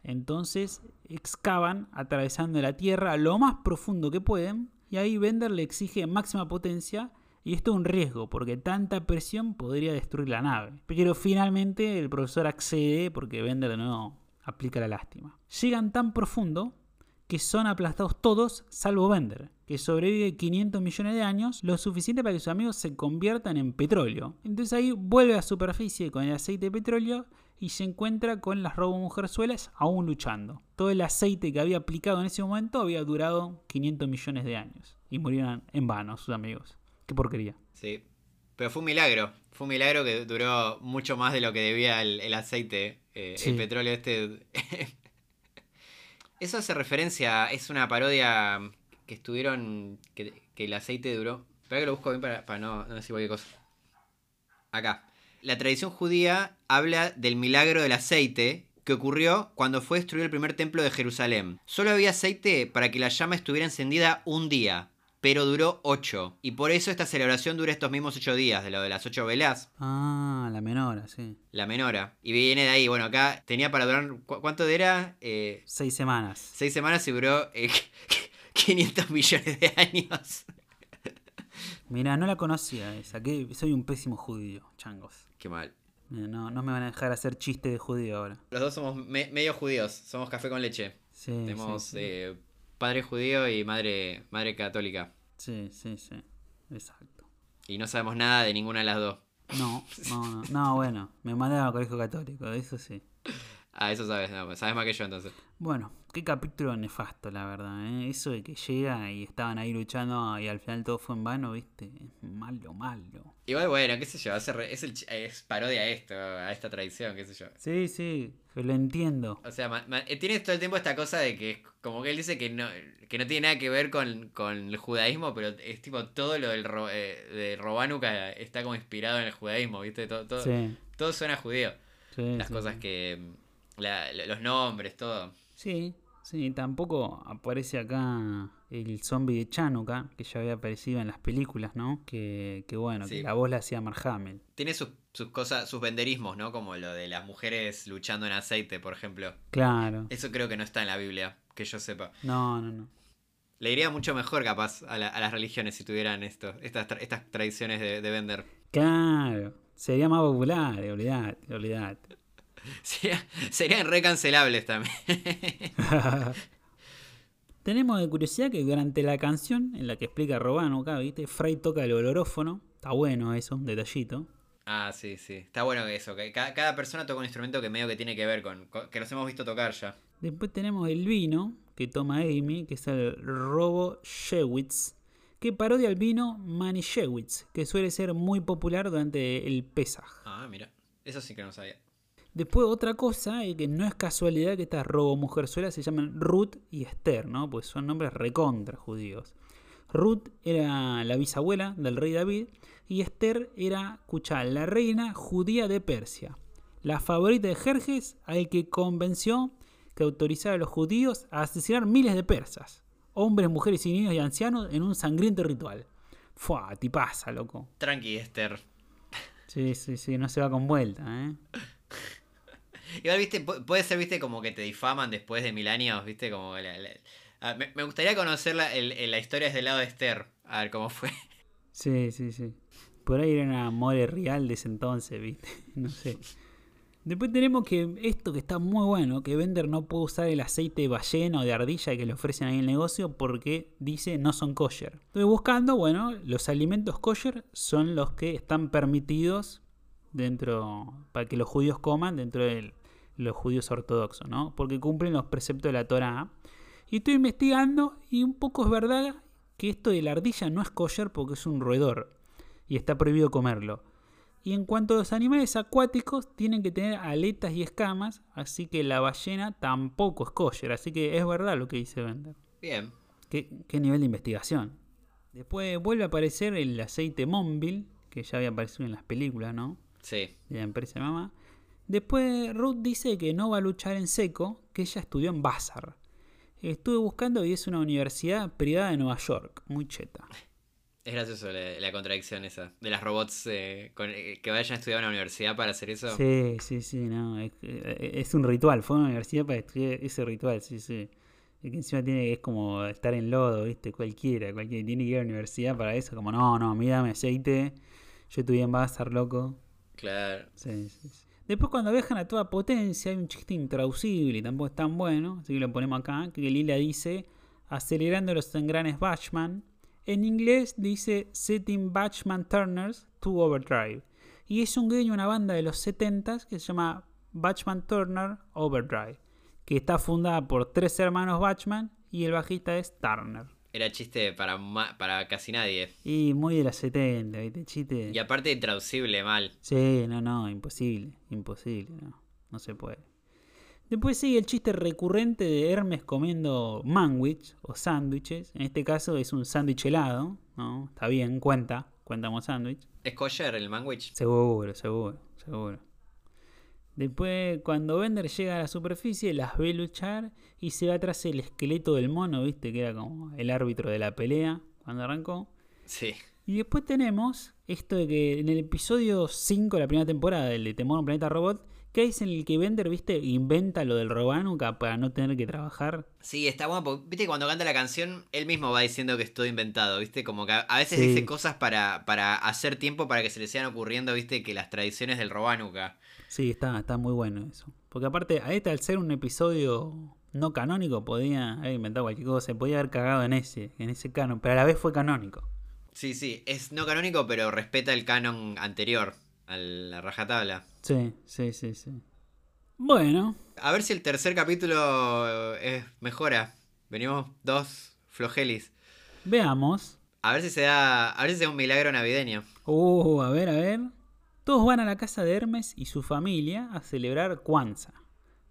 A: Entonces excavan atravesando la tierra lo más profundo que pueden y ahí Bender le exige máxima potencia y esto es un riesgo porque tanta presión podría destruir la nave. Pero finalmente el profesor accede porque Bender no aplica la lástima. Llegan tan profundo que son aplastados todos, salvo Bender, que sobrevive 500 millones de años, lo suficiente para que sus amigos se conviertan en petróleo. Entonces ahí vuelve a superficie con el aceite de petróleo y se encuentra con las robomujerzuelas aún luchando. Todo el aceite que había aplicado en ese momento había durado 500 millones de años y murieron en vano sus amigos. Qué porquería.
B: Sí. Pero fue un milagro. Fue un milagro que duró mucho más de lo que debía el, el aceite. eh,
A: Sí.
B: El petróleo este. Eso hace referencia. Es una parodia que estuvieron. Que, que el aceite duró. Espera que lo busco bien para, para no, no decir cualquier cosa. Acá. La tradición judía habla del milagro del aceite que ocurrió cuando fue destruido el primer templo de Jerusalén. Solo había aceite para que la llama estuviera encendida un día, pero duró ocho. Y por eso esta celebración dura estos mismos ocho días, de lo de las ocho velas,
A: Ah, la menora, sí.
B: la menora. Y viene de ahí, bueno, acá tenía para durar, ¿cu- ¿cuánto era? Eh,
A: Seis semanas.
B: seis semanas y duró eh, 500 millones de años.
A: Mira, no la conocía esa. Que soy un pésimo judío, changos.
B: Qué mal.
A: Mira, no, no me van a dejar hacer chiste de judío ahora.
B: Los dos somos me- medio judíos, somos café con leche.
A: Sí,
B: Tenemos
A: sí, sí.
B: eh, padre judío y madre, madre católica.
A: Sí, sí, sí. Exacto.
B: Y no sabemos nada de ninguna de las dos.
A: No, no, no, no, bueno, me mandaron al colegio católico, eso sí.
B: Ah, eso sabes, no, sabes más que yo entonces.
A: Bueno, qué capítulo nefasto, la verdad, ¿eh? Eso de que llega y estaban ahí luchando y al final todo fue en vano, ¿viste? Es malo, malo.
B: Igual, bueno, qué sé yo, es, el, es parodia a esto, a esta tradición, qué sé yo.
A: Sí, sí, lo entiendo.
B: O sea, eh, tiene todo el tiempo esta cosa de que, como que él dice que no, que no tiene nada que ver con, con el judaísmo, pero es tipo todo lo del ro- eh, de Robánuca está como inspirado en el judaísmo, ¿viste? Todo, todo,
A: Sí,
B: todo suena judío.
A: sí.
B: Las
A: sí,
B: cosas que. mm, la- los nombres, todo.
A: Sí, sí, tampoco aparece acá el zombie de Chanuka, que ya había aparecido en las películas, ¿no? Que, que bueno,
B: Sí.
A: que la voz la hacía Mark Hamill.
B: Tiene sus, sus cosas, sus venderismos, ¿no? Como lo de las mujeres luchando en aceite, por ejemplo.
A: Claro.
B: Eso creo que no está en la Biblia, que yo sepa.
A: No, no, no.
B: Le iría mucho mejor, capaz, a, la- a las religiones si tuvieran esto, estas, tra- estas tradiciones de, de vender.
A: Claro. Sería más popular, olvidate, olvidate.
B: Sería- serían recancelables también.
A: Tenemos de curiosidad que durante la canción en la que explica Robano acá, ¿viste? Fray toca el olorófono. Está bueno eso, un detallito.
B: ah, sí, sí. Está bueno eso. Que ca- cada, persona toca un instrumento que medio que tiene que ver con, con- que los hemos visto tocar ya.
A: Después tenemos el vino que toma Amy, que es el Robo Shewitz, que parodia al vino Manischewitz, que suele ser muy popular durante el Pesaj.
B: Ah, mira. Eso sí que no sabía.
A: Después otra cosa, es que no es casualidad que estas robo mujerzuelas se llaman Ruth y Esther, ¿no? Pues son nombres recontra judíos. Ruth era la bisabuela del rey David y Esther era, escuchá, la reina judía de Persia, la favorita de Jerjes al que convenció que autorizara a los judíos a asesinar miles de persas, hombres, mujeres y niños y ancianos en un sangriento ritual. Fua, tipaza, loco.
B: Tranqui, Esther.
A: Sí, sí, sí, no se va con vuelta, ¿eh?
B: Igual, viste, pu- puede ser, viste, como que te difaman después de mil años, viste, como la- Ah, me, gustaría conocer la, el- la historia desde el lado de Esther. A ver cómo fue.
A: Sí, sí, sí. Por ahí era una more real de ese entonces, ¿viste? No sé. Después tenemos que esto que está muy bueno, que Bender no puede usar el aceite de ballena o de ardilla que le ofrecen ahí en el negocio porque dice no son kosher. Estoy buscando, bueno, los alimentos kosher son los que están permitidos dentro, para que los judíos coman dentro de los judíos ortodoxos, ¿no? Porque cumplen los preceptos de la Torah. Y estoy investigando y un poco es verdad que esto de la ardilla no es kosher porque es un roedor y está prohibido comerlo. Y en cuanto a los animales acuáticos, tienen que tener aletas y escamas, así que la ballena tampoco es kosher. Así que es verdad lo que dice Bender.
B: Bien.
A: ¿Qué, qué nivel de investigación? Después vuelve a aparecer el aceite Monville, que ya había aparecido en las películas, ¿no?
B: Sí.
A: De la empresa mamá. Después Ruth dice que no va a luchar en seco, que ella estudió en Vassar. Estuve buscando y es una universidad privada de Nueva York, muy cheta.
B: Es gracioso la, la contradicción esa. De las robots eh, con- eh, que vayan a estudiar a una universidad para hacer eso.
A: Sí, sí, sí, no. Es, eh, es un ritual. Fue a una universidad para estudiar ese ritual, sí, sí. Y que encima tiene es como estar en lodo, ¿viste? Cualquiera, cualquiera. Tiene que ir a la universidad para eso. Como, no, no, mírame aceite. Yo estudié en Bazar, loco.
B: Claro.
A: Sí, sí, sí. Después cuando viajan a toda potencia hay un chiste intraducible y tampoco es tan bueno, así que lo ponemos acá, que Lila dice acelerando los engranes Batchman. En inglés dice setting Batchman Turners to overdrive. Y es un guiño una banda de los 70s que se llama Batchman Turner Overdrive, que está fundada por tres hermanos Batchman y el bajista es Turner.
B: Era chiste para, para casi nadie.
A: Y muy de las 70, ¿viste? Chiste.
B: Y aparte intraducible mal.
A: Sí, no, no, imposible. Imposible, no. No se puede. Después sigue el chiste recurrente de Hermes comiendo manwich o sándwiches. En este caso es un sándwich helado, ¿no? Está bien, cuenta, cuenta como sándwich.
B: ¿Es kosher el manwich?
A: Seguro, seguro, seguro. Después, cuando Bender llega a la superficie, las ve luchar y se va tras el esqueleto del mono, ¿viste? Que era como el árbitro de la pelea cuando arrancó.
B: Sí.
A: Y después tenemos esto de que en el episodio 5 de la primera temporada, el de Temor a un Planeta Robot, que es en el que Bender, viste, inventa lo del Robanuca para no tener que trabajar.
B: Sí, está bueno, viste, cuando canta la canción, él mismo va diciendo que es todo inventado, viste, como que a veces dice cosas para, para hacer tiempo para que se le sigan ocurriendo, viste, que las tradiciones del Robanuca.
A: Sí, está, está muy bueno eso. Porque aparte, a este al ser un episodio no canónico, podía haber inventado cualquier cosa, se podía haber cagado en ese, en ese canon, pero a la vez fue canónico.
B: Sí, sí, es no canónico, pero respeta el canon anterior, a la rajatabla.
A: Sí, sí, sí, sí. Bueno.
B: A ver si el tercer capítulo es, mejora. Venimos dos flogelis.
A: Veamos.
B: A ver si se da. A ver si se da un milagro navideño.
A: Uh, a ver, a ver. Todos van a la casa de Hermes y su familia a celebrar Kwanzaa.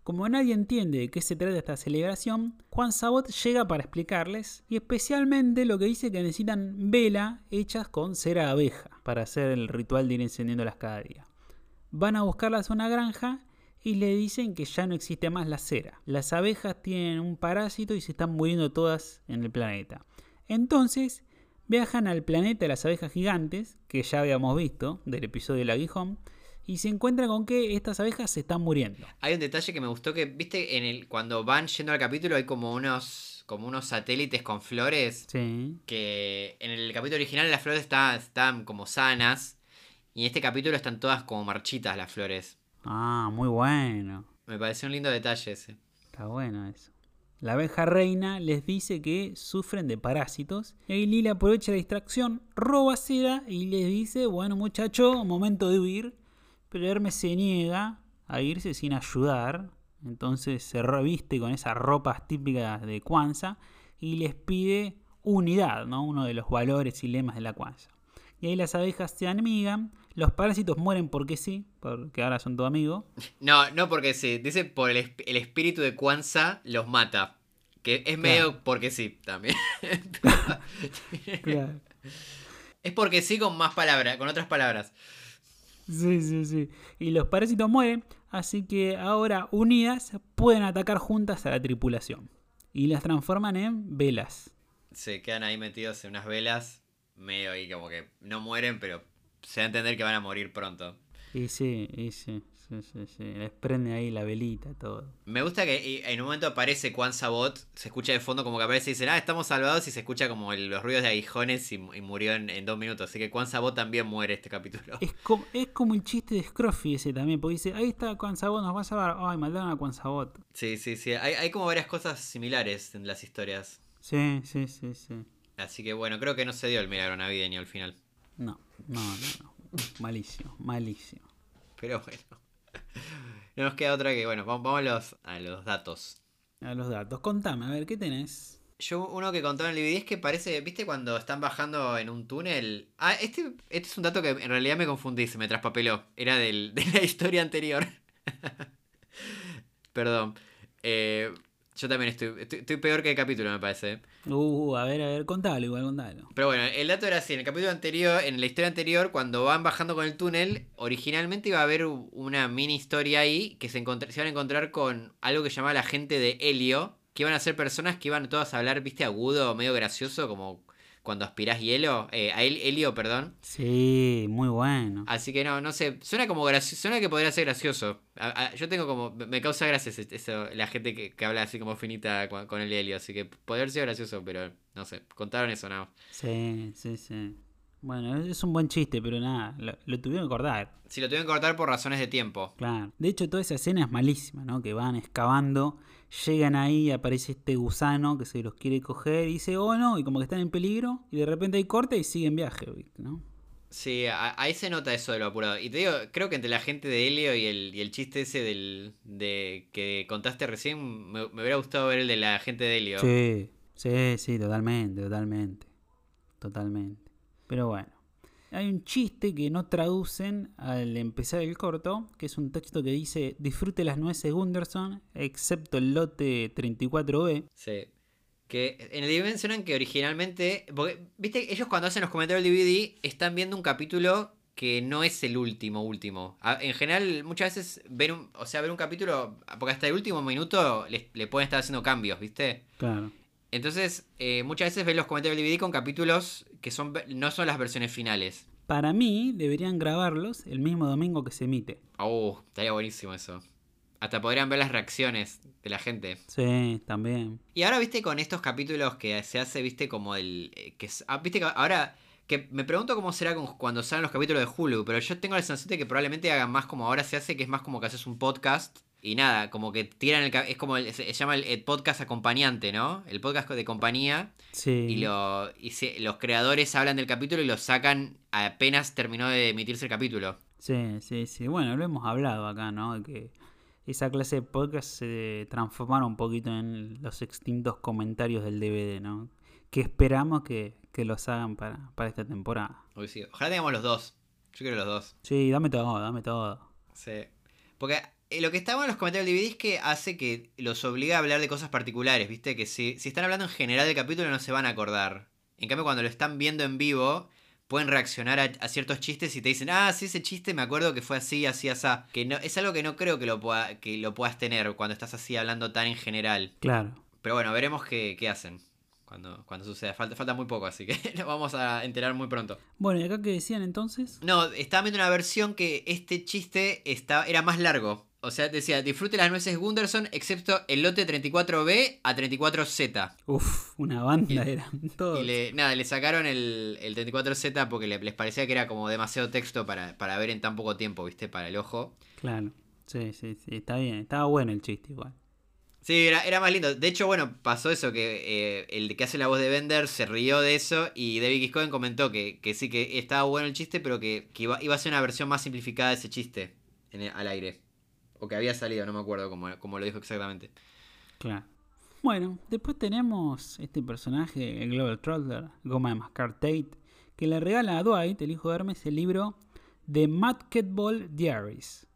A: Como nadie entiende de qué se trata esta celebración, Juan Sabot llega para explicarles y especialmente lo que dice que necesitan vela hechas con cera de abeja para hacer el ritual de ir encendiéndolas cada día. Van a buscarlas a una granja y le dicen que ya no existe más la cera. Las abejas tienen un parásito y se están muriendo todas en el planeta. Entonces Viajan al planeta de las abejas gigantes, que ya habíamos visto del episodio del aguijón, y se encuentran con que estas abejas se están muriendo.
B: Hay un detalle que me gustó que, viste, en el cuando van yendo al capítulo hay como unos como unos satélites con flores.
A: Sí.
B: Que en el capítulo original las flores están, están como sanas. Y en este capítulo están todas como marchitas las flores.
A: Ah, muy bueno.
B: Me pareció un lindo detalle ese.
A: Está bueno eso. La abeja reina les dice que sufren de parásitos. Y ahí Lila aprovecha la distracción, roba cera y les dice, bueno muchacho, momento de huir. Pero Hermes se niega a irse sin ayudar. Entonces se reviste con esas ropas típicas de Kwanzaa y les pide unidad, ¿no? uno de los valores y lemas de la Kwanzaa. Y ahí las abejas se amigan, los parásitos mueren porque sí, porque ahora son tu amigo.
B: No, no porque sí, dice por el, espíritu de Kwanzaa los mata. Que es medio porque sí también. claro. Es porque sí con más palabras, con otras palabras.
A: Sí, sí, sí. Y los parásitos mueren, así que ahora unidas pueden atacar juntas a la tripulación. Y las transforman en velas.
B: Se quedan ahí metidos en unas velas, medio ahí como que no mueren, pero se da a entender que van a morir pronto.
A: Y sí, y sí. Sí, sí, sí. Les prende ahí la velita, todo.
B: Me gusta que en un momento aparece Juan Sabot, se escucha de fondo como que aparece y dice, ah, estamos salvados y se escucha como los ruidos de aguijones y, murió en, dos minutos. Así que Juan Sabot también muere este capítulo.
A: Es como, es como el chiste de Scruffy ese también, porque dice, ahí está Juan Sabot, nos va a salvar. Ay, maldaron a Juan Sabot.
B: Sí, sí, sí. Hay, hay como varias cosas similares en las historias.
A: Sí, sí, sí, sí.
B: Así que bueno, creo que no se dio el milagro navideño al final.
A: No, no, no, no. Malísimo, malísimo.
B: Pero bueno. No nos queda otra que, bueno, vamos a los, a los datos.
A: A los datos. Contame, a ver, ¿qué tenés?
B: Yo uno que contaba en el DVD es que parece, ¿viste cuando están bajando en un túnel? Ah, este, este es un dato que en realidad me confundí, se me traspapeló. Era del, de la historia anterior. Perdón. Eh, yo también estoy, estoy, peor que el capítulo, me parece.
A: Uh, a ver, a ver, contalo igual, contalo.
B: Pero bueno, el dato era así, en el capítulo anterior, en la historia anterior, cuando van bajando con el túnel, originalmente iba a haber una mini historia ahí que se, se iban a encontrar con algo que llamaba la gente de Helio, que iban a ser personas que iban todas a hablar, viste, agudo, medio gracioso, como cuando aspirás hielo, eh, a helio, perdón.
A: Sí, muy bueno.
B: Así que no, no sé, suena como gracioso, suena que podría ser gracioso. yo tengo como, me causa gracia eso, la gente que, habla así como finita con, el helio, así que podría ser gracioso, pero no sé, contaron eso nada.
A: Sí, sí, sí. Bueno, es un buen chiste, pero nada, lo, lo tuvieron que cortar.
B: Si lo tuvieron que cortar por razones de tiempo.
A: Claro. De hecho, toda esa escena es malísima, ¿no? Que van excavando, llegan ahí, aparece este gusano que se los quiere coger y dice, oh no, y como que están en peligro, y de repente hay corte y siguen viaje, ¿no?
B: Sí, ahí se nota eso de lo apurado. Y te digo, creo que entre la gente de Helio y el, y el chiste ese del de que contaste recién, me, me hubiera gustado ver el de la gente de Helio.
A: Sí, sí, sí, totalmente, totalmente. Totalmente. Pero bueno. Hay un chiste que no traducen al empezar el corto, que es un texto que dice, disfrute las nueces Gunderson, excepto el lote 34B.
B: Sí. Que en el DVD mencionan que originalmente. Porque, viste, ellos cuando hacen los comentarios del DVD están viendo un capítulo que no es el último, último. En general, muchas veces ver un. O sea, ver un capítulo. Porque hasta el último minuto le, le pueden estar haciendo cambios, ¿viste?
A: Claro.
B: Entonces, eh, muchas veces ven los comentarios del DVD con capítulos que son no son las versiones finales.
A: Para mí, deberían grabarlos el mismo domingo que se emite.
B: Oh, estaría buenísimo eso. Hasta podrían ver las reacciones de la gente.
A: Sí, también.
B: Y ahora, viste, con estos capítulos que se hace, viste, como el. eh, que ah, Viste que ahora. Que me pregunto cómo será cuando salen los capítulos de Hulu, pero yo tengo la sensación de que probablemente hagan más como ahora se hace, que es más como que haces un podcast y nada, como que tiran el. Es como. el- se, llama el, el podcast acompañante, ¿no? El podcast de compañía.
A: Sí.
B: Y, lo, y se- los creadores hablan del capítulo y lo sacan apenas terminó de emitirse el capítulo.
A: Sí, sí, sí. Bueno, lo hemos hablado acá, ¿no? Que esa clase de podcast se transformaron un poquito en los extintos comentarios del DVD, ¿no? Que esperamos que, que los hagan para, para esta temporada.
B: Uy, sí. Ojalá tengamos los dos. Yo quiero los dos.
A: Sí, dame todo, dame todo.
B: Sí. Porque lo que está bueno en los comentarios del DVD es que hace que los obliga a hablar de cosas particulares, ¿viste? Que si, si están hablando en general del capítulo no se van a acordar. En cambio, cuando lo están viendo en vivo, pueden reaccionar a, a ciertos chistes y te dicen, ah, sí, ese chiste me acuerdo que fue así, así, así. Que no, es algo que no creo que lo, pueda, que lo puedas tener cuando estás así hablando tan en general.
A: Claro.
B: Pero bueno, veremos qué, qué hacen cuando, cuando suceda. Falta, falta muy poco, así que nos vamos a enterar muy pronto.
A: Bueno, ¿y acá qué decían entonces?
B: No, estaba viendo una versión que este chiste estaba, era más largo. O sea, decía, disfrute las nueces Gunderson, excepto el lote 34B a 34Z.
A: Uf, una banda
B: Y-
A: eran todos.
B: Y le, nada, le sacaron el, el 34Z porque le- les parecía que era como demasiado texto para, para ver en tan poco tiempo, ¿viste? Para el ojo.
A: Claro. Sí, sí, sí, está bien. Estaba bueno el chiste igual.
B: Sí, era, era más lindo. De hecho, bueno, pasó eso, que eh, el que hace la voz de Bender se rió de eso y David Giscoven comentó que, que sí, que estaba bueno el chiste, pero que, que iba, iba a ser una versión más simplificada de ese chiste en el- al aire. Que había salido, no me acuerdo cómo, cómo lo dijo exactamente.
A: Claro. Bueno, después tenemos este personaje, el Global Trotter, Goma de Mascar Tate, que le regala a Dwight, el hijo de Hermes, el libro The Basketball Diaries,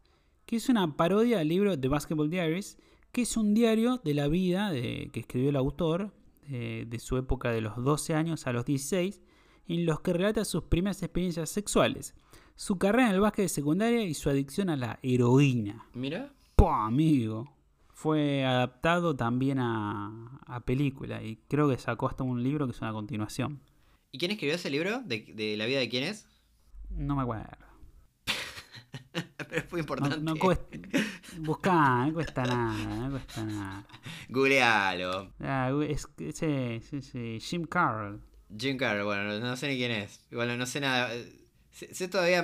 A: que es una parodia del libro The Basketball Diaries, que es un diario de la vida de, que escribió el autor, de, de su época de los 12 años a los 16, en los que relata sus primeras experiencias sexuales, su carrera en el básquet de secundaria y su adicción a la heroína.
B: Mira.
A: ¡Pah, amigo! Fue adaptado también a, a película y creo que sacó hasta un libro que es una continuación.
B: ¿Y quién escribió ese libro? ¿De, de la vida de quién es?
A: No me acuerdo.
B: Pero es
A: No,
B: importante.
A: no cuesta. Buscá, no cuesta nada, no cuesta nada.
B: Googlealo.
A: Ah, es, sí, sí, sí. Jim Carroll.
B: Jim Carrey, bueno, no, sé ni quién es. Igual no, no sé nada. Sé, sé todavía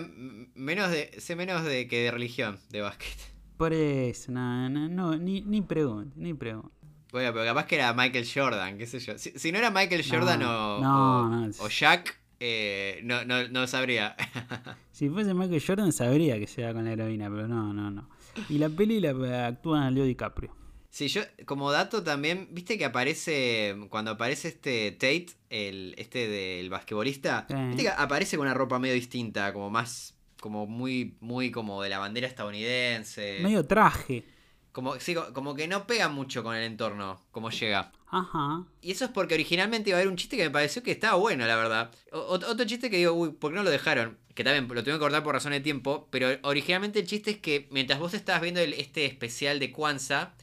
B: menos de. sé menos de que de religión, de básquet.
A: Por eso, no, no, no, ni, ni pregunte, ni pregunte.
B: Bueno, pero capaz que era Michael Jordan, qué sé yo. Si, si no era Michael
A: No,
B: Jordan o,
A: no,
B: o,
A: no.
B: o Jack, eh, no, no, no sabría.
A: Si fuese Michael Jordan sabría que se da con la heroína, pero no, no, no. Y la peli la actúa Leo DiCaprio.
B: Sí, yo, como dato también, viste que aparece, cuando aparece este Tate, el, este del basquetbolista,
A: Sí.
B: viste que aparece con una ropa medio distinta, como más, como muy, muy como de la bandera estadounidense.
A: Medio traje.
B: Como, sí, co- como que no pega mucho con el entorno, como llega.
A: Ajá.
B: Y eso es porque originalmente iba a haber un chiste que me pareció que estaba bueno, la verdad. O- ot- otro chiste que digo, uy, ¿por qué no lo dejaron? Que también lo tuvieron que cortar por razón de tiempo. Pero originalmente el chiste es que mientras vos estabas viendo el- este especial de Kwanzaa,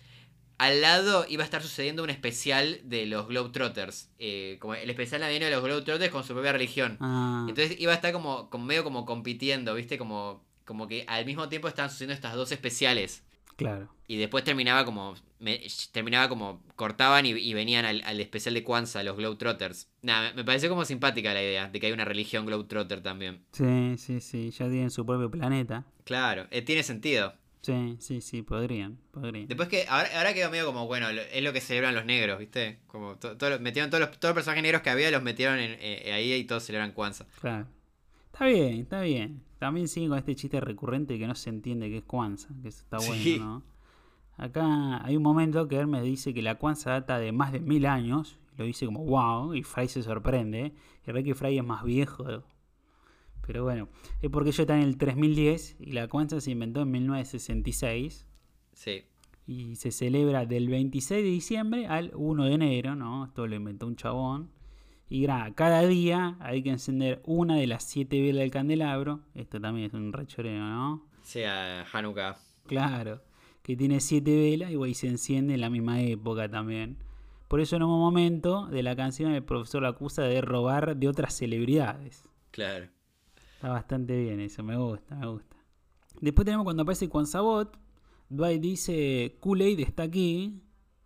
B: al lado iba a estar sucediendo un especial de los Globetrotters. Eh, como el especial navideño de los Globetrotters con su propia religión.
A: Ah,
B: Entonces iba a estar como, como medio como compitiendo, ¿viste? Como, como que al mismo tiempo estaban sucediendo estas dos especiales.
A: claro.
B: Y después terminaba como me- terminaba como cortaban y, y venían al, al especial de Kwanzaa, los Globetrotters. Nada, me, me pareció como simpática la idea de que hay una religión Globetrotter también.
A: Sí, sí, sí, ya tienen su propio planeta.
B: Claro, eh, tiene sentido.
A: Sí, sí, sí, podrían, podrían.
B: Después que ahora, ahora quedó medio como, bueno, es lo que celebran los negros, ¿viste? Como to- lo- metieron todos los, todos los personajes negros que había, los metieron en- eh, ahí y todos celebran Kwanzaa.
A: Claro. Está bien, está bien. También sigue con este chiste recurrente que no se entiende que es Kwanzaa, que eso está bueno,
B: Sí.
A: ¿no? Acá hay un momento que Hermes dice que la Kwanzaa data de más de mil años. Lo dice como wow, y Fry se sorprende. Y que Fry es más viejo. Pero bueno, es porque yo está en el 3010 y la Kwanzaa se inventó en 1966
B: Sí.
A: y se celebra del 26 de diciembre al 1 de enero, ¿no? Esto lo inventó un chabón. Y gra- cada día hay que encender una de las siete velas del candelabro. Esto también es un rechoreo, ¿no?
B: Sea Hanukkah.
A: Claro, que tiene siete velas y, güey, se enciende en la misma época también. Por eso en un momento de la canción el profesor lo acusa de robar de otras celebridades.
B: Claro.
A: Está bastante bien eso, me gusta, me gusta. Después tenemos cuando aparece Sabot. Dwight dice, Kool-Aid está aquí,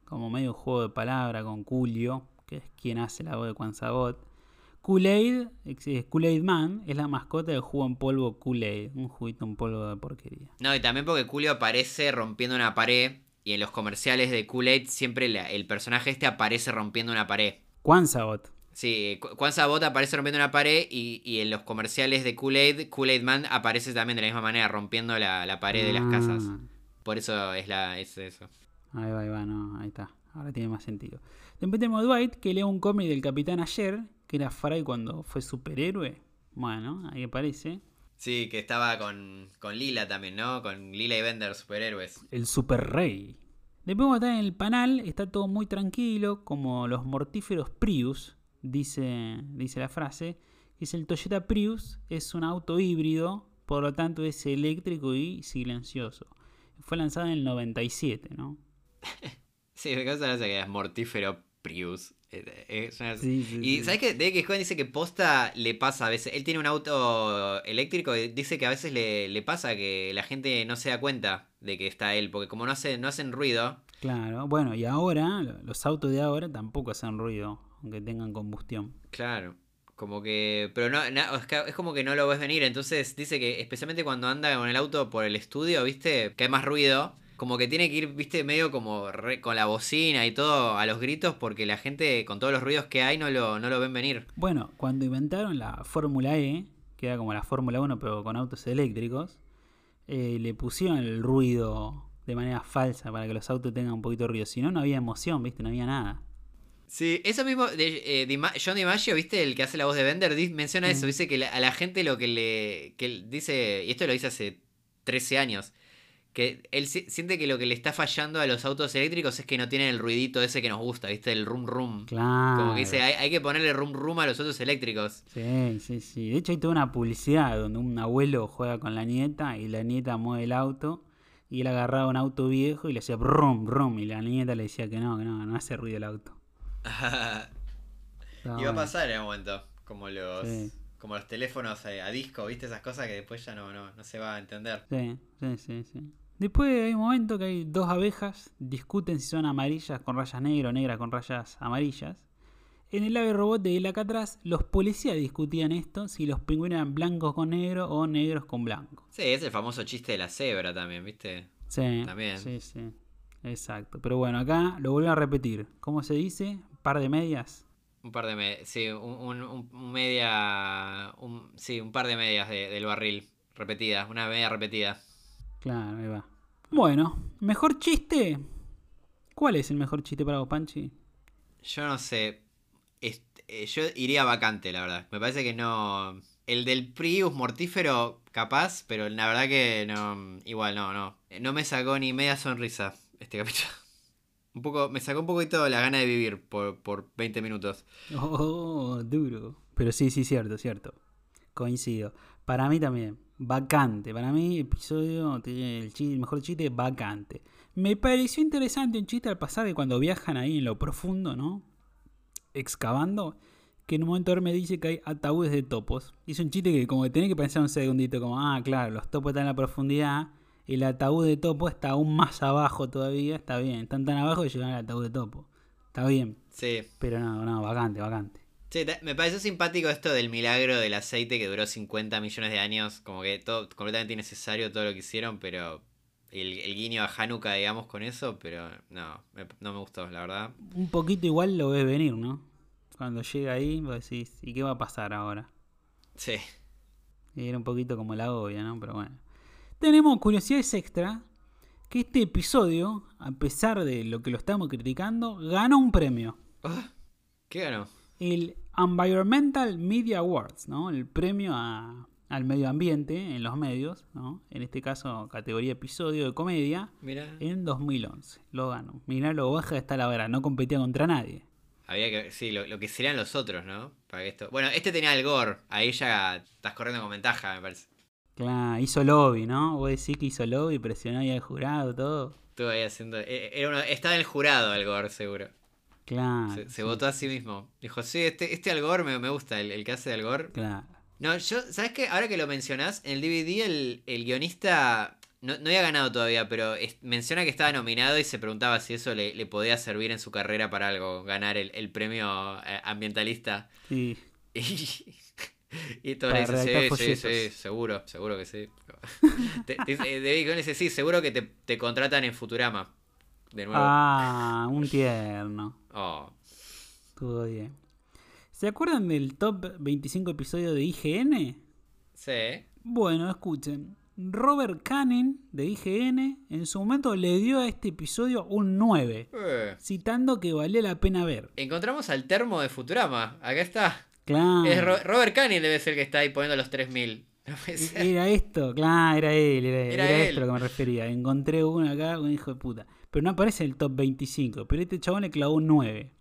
A: como medio juego de palabra con Julio, que es quien hace la voz de Sabot. Kool-Aid, es Kool-Aid Man, es la mascota del jugo en polvo Kool-Aid, un juguito en polvo de porquería.
B: No, y también porque Julio aparece rompiendo una pared. Y en los comerciales de Kool-Aid siempre la- el personaje este aparece rompiendo una pared.
A: Sabot.
B: Sí, Juan Sabot aparece rompiendo una pared y, y en los comerciales de Kool-Aid, Kool-Aid Man aparece también de la misma manera, rompiendo la, la pared de las casas.
A: Ah,
B: Por eso es, la, es eso.
A: Ahí va, ahí va, no, ahí está. Ahora tiene más sentido. Después tenemos a Dwight, que lee un cómic del Capitán ayer, que era Fry cuando fue superhéroe. Bueno, ahí aparece.
B: Sí, que estaba con, con Lila también, ¿no? Con Lila y Bender, superhéroes.
A: El super rey. Después cuando está en el panel, está todo muy tranquilo, como los mortíferos Prius, dice, dice la frase. Dice el Toyota Prius es un auto híbrido, por lo tanto es eléctrico y silencioso. Fue lanzado en el 97, ¿no?
B: Sí, me causa que es mortífero Prius. Eh, eh, suena-
A: Sí, sí,
B: Y
A: sí.
B: ¿sabes que Joven dice que posta le pasa a veces. Él tiene un auto eléctrico y dice que a veces le, le pasa que la gente no se da cuenta de que está él. Porque como no, hace, no hacen ruido.
A: Claro, bueno, y ahora, lo- los autos de ahora tampoco hacen ruido, aunque tengan combustión.
B: Claro. Como que. Pero no, es como que no lo ves venir. Entonces dice que especialmente cuando anda con el auto por el estudio, ¿viste? Que hay más ruido. Como que tiene que ir, viste, medio como re- con la bocina y todo a los gritos porque la gente con todos los ruidos que hay no lo, no lo ven venir.
A: Bueno, cuando inventaron la Fórmula E, que era como la Fórmula 1 pero con autos eléctricos, eh, le pusieron el ruido de manera falsa para que los autos tengan un poquito de ruido. Si no, no había emoción, ¿viste? No había nada.
B: Sí, eso mismo de, eh, Dima- John DiMaggio, ¿viste? El que hace la voz de Bender, menciona eso. Dice que la- a la gente lo que le. que dice. Y esto lo dice hace 13 años. Que él si- siente que lo que le está fallando a los autos eléctricos es que no tienen el ruidito ese que nos gusta, ¿viste? El rum rum.
A: Claro.
B: Como que dice, hay, hay que ponerle rum rum a los autos eléctricos.
A: Sí, sí, sí. De hecho, hay toda una publicidad donde un abuelo juega con la nieta y la nieta mueve el auto. Y él agarraba un auto viejo y le hacía brum, brum. Y la nieta le decía que no, que no, no hace ruido el auto. Estaba
B: Iba a pasar en un momento. Como los.
A: Sí.
B: Como los teléfonos eh, a disco, ¿viste? Esas cosas que después ya no, no, no se va a entender.
A: Sí, sí, sí, sí. Después hay un momento que hay dos abejas, discuten si son amarillas con rayas negras o negras con rayas amarillas. En el ave robot de acá atrás, los policías discutían esto, si los pingüinos eran blancos con negro o negros con blanco.
B: Sí, es el famoso chiste de la cebra también, ¿viste?
A: Sí,
B: También.
A: sí, sí. Exacto. Pero bueno, acá lo vuelvo a repetir. ¿Cómo se dice? Par de medias.
B: Un par de medias, sí, un, un- media, un, sí, un par de medias de- del barril, repetidas, una media repetida.
A: Claro, ahí va. Bueno, ¿mejor chiste? ¿Cuál es el mejor chiste para vos, Panchi?
B: Yo no sé, est- eh, yo iría vacante, la verdad. Me parece que no... El del Prius mortífero, capaz, pero la verdad que no, igual no, no. No me sacó ni media sonrisa este capítulo. Un poco, me sacó un poquito la gana de vivir por, por 20 minutos.
A: Oh, duro. Pero sí, sí, cierto, cierto. Coincido. Para mí también. Vacante. Para mí, episodio, el, mejor chiste, vacante. Me pareció interesante un chiste al pasar de cuando viajan ahí en lo profundo, ¿no? Excavando. Que en un momento me dice que hay ataúdes de topos. Hizo un chiste que como que tenés que pensar un segundito, como, ah, claro, los topos están en la profundidad el ataúd de Topo está aún más abajo todavía. Está bien, están tan abajo que llegan al ataúd de Topo. Está bien,
B: Sí.
A: pero no, no, vacante, vacante.
B: Sí, me pareció simpático esto del milagro del aceite que duró 50 millones de años. Como que todo completamente innecesario todo lo que hicieron, pero el, el guiño a Hanukkah, digamos, con eso, pero no, me- no me gustó, la verdad.
A: Un poquito igual lo ves venir, ¿no? Cuando llega ahí, vos decís, ¿y qué va a pasar ahora?
B: Sí.
A: Y era un poquito como la obvia, ¿no? Pero bueno. Tenemos curiosidades extra. Que este episodio, a pesar de lo que lo estamos criticando, ganó un premio.
B: Ah, ¿Qué ganó?
A: El Environmental Media Awards, ¿no? El premio a- al medio ambiente en los medios, ¿no? En este caso, categoría episodio de comedia,
B: Mira.
A: en 2011. Lo ganó. Mirá lo baja que está la vara, no competía contra nadie.
B: Había que sí, lo, lo que serían los otros, ¿no? Para que esto. Bueno, este tenía el gore. Ahí ya estás corriendo con ventaja, me parece.
A: Claro, hizo lobby, ¿no? Vos decís que hizo lobby, presionó ahí al jurado, todo.
B: Estuvo ahí haciendo. eh, Era uno, estaba en el jurado el gore, seguro.
A: Claro.
B: Se, se
A: sí,
B: votó a sí mismo. Dijo, sí, este, este Al Gore me, me gusta, el, el que hace de Al Gore.
A: Claro.
B: No, yo, ¿sabes qué? Ahora que lo mencionás, en el DVD el, el guionista no, no había ganado todavía, pero es- menciona que estaba nominado y se preguntaba si eso le, le podía servir en su carrera para algo, ganar el, el premio eh, ambientalista.
A: Sí.
B: Y, y todo
A: Para
B: le sí, sí, sí, seguro, seguro que sí. David Cohen dice, sí, seguro que te, te contratan en Futurama. De nuevo.
A: Ah, un tierno.
B: Oh.
A: Estuvo bien. ¿Se acuerdan del top 25 episodio de IGN?
B: Sí.
A: Bueno, escuchen. Robert Cannon de IGN en su momento le dio a este episodio un 9,
B: Eh.
A: citando que valía la pena ver.
B: Encontramos al termo de Futurama. Acá está.
A: Claro.
B: Es Ro- Robert Canning debe ser el que está ahí poniendo los 3000. No.
A: Era esto, claro, era él, era,
B: Era
A: era
B: él.
A: esto a lo que me refería. Encontré uno acá, un hijo de puta. Pero no aparece en el top 25, pero este chabón le clavó un 9.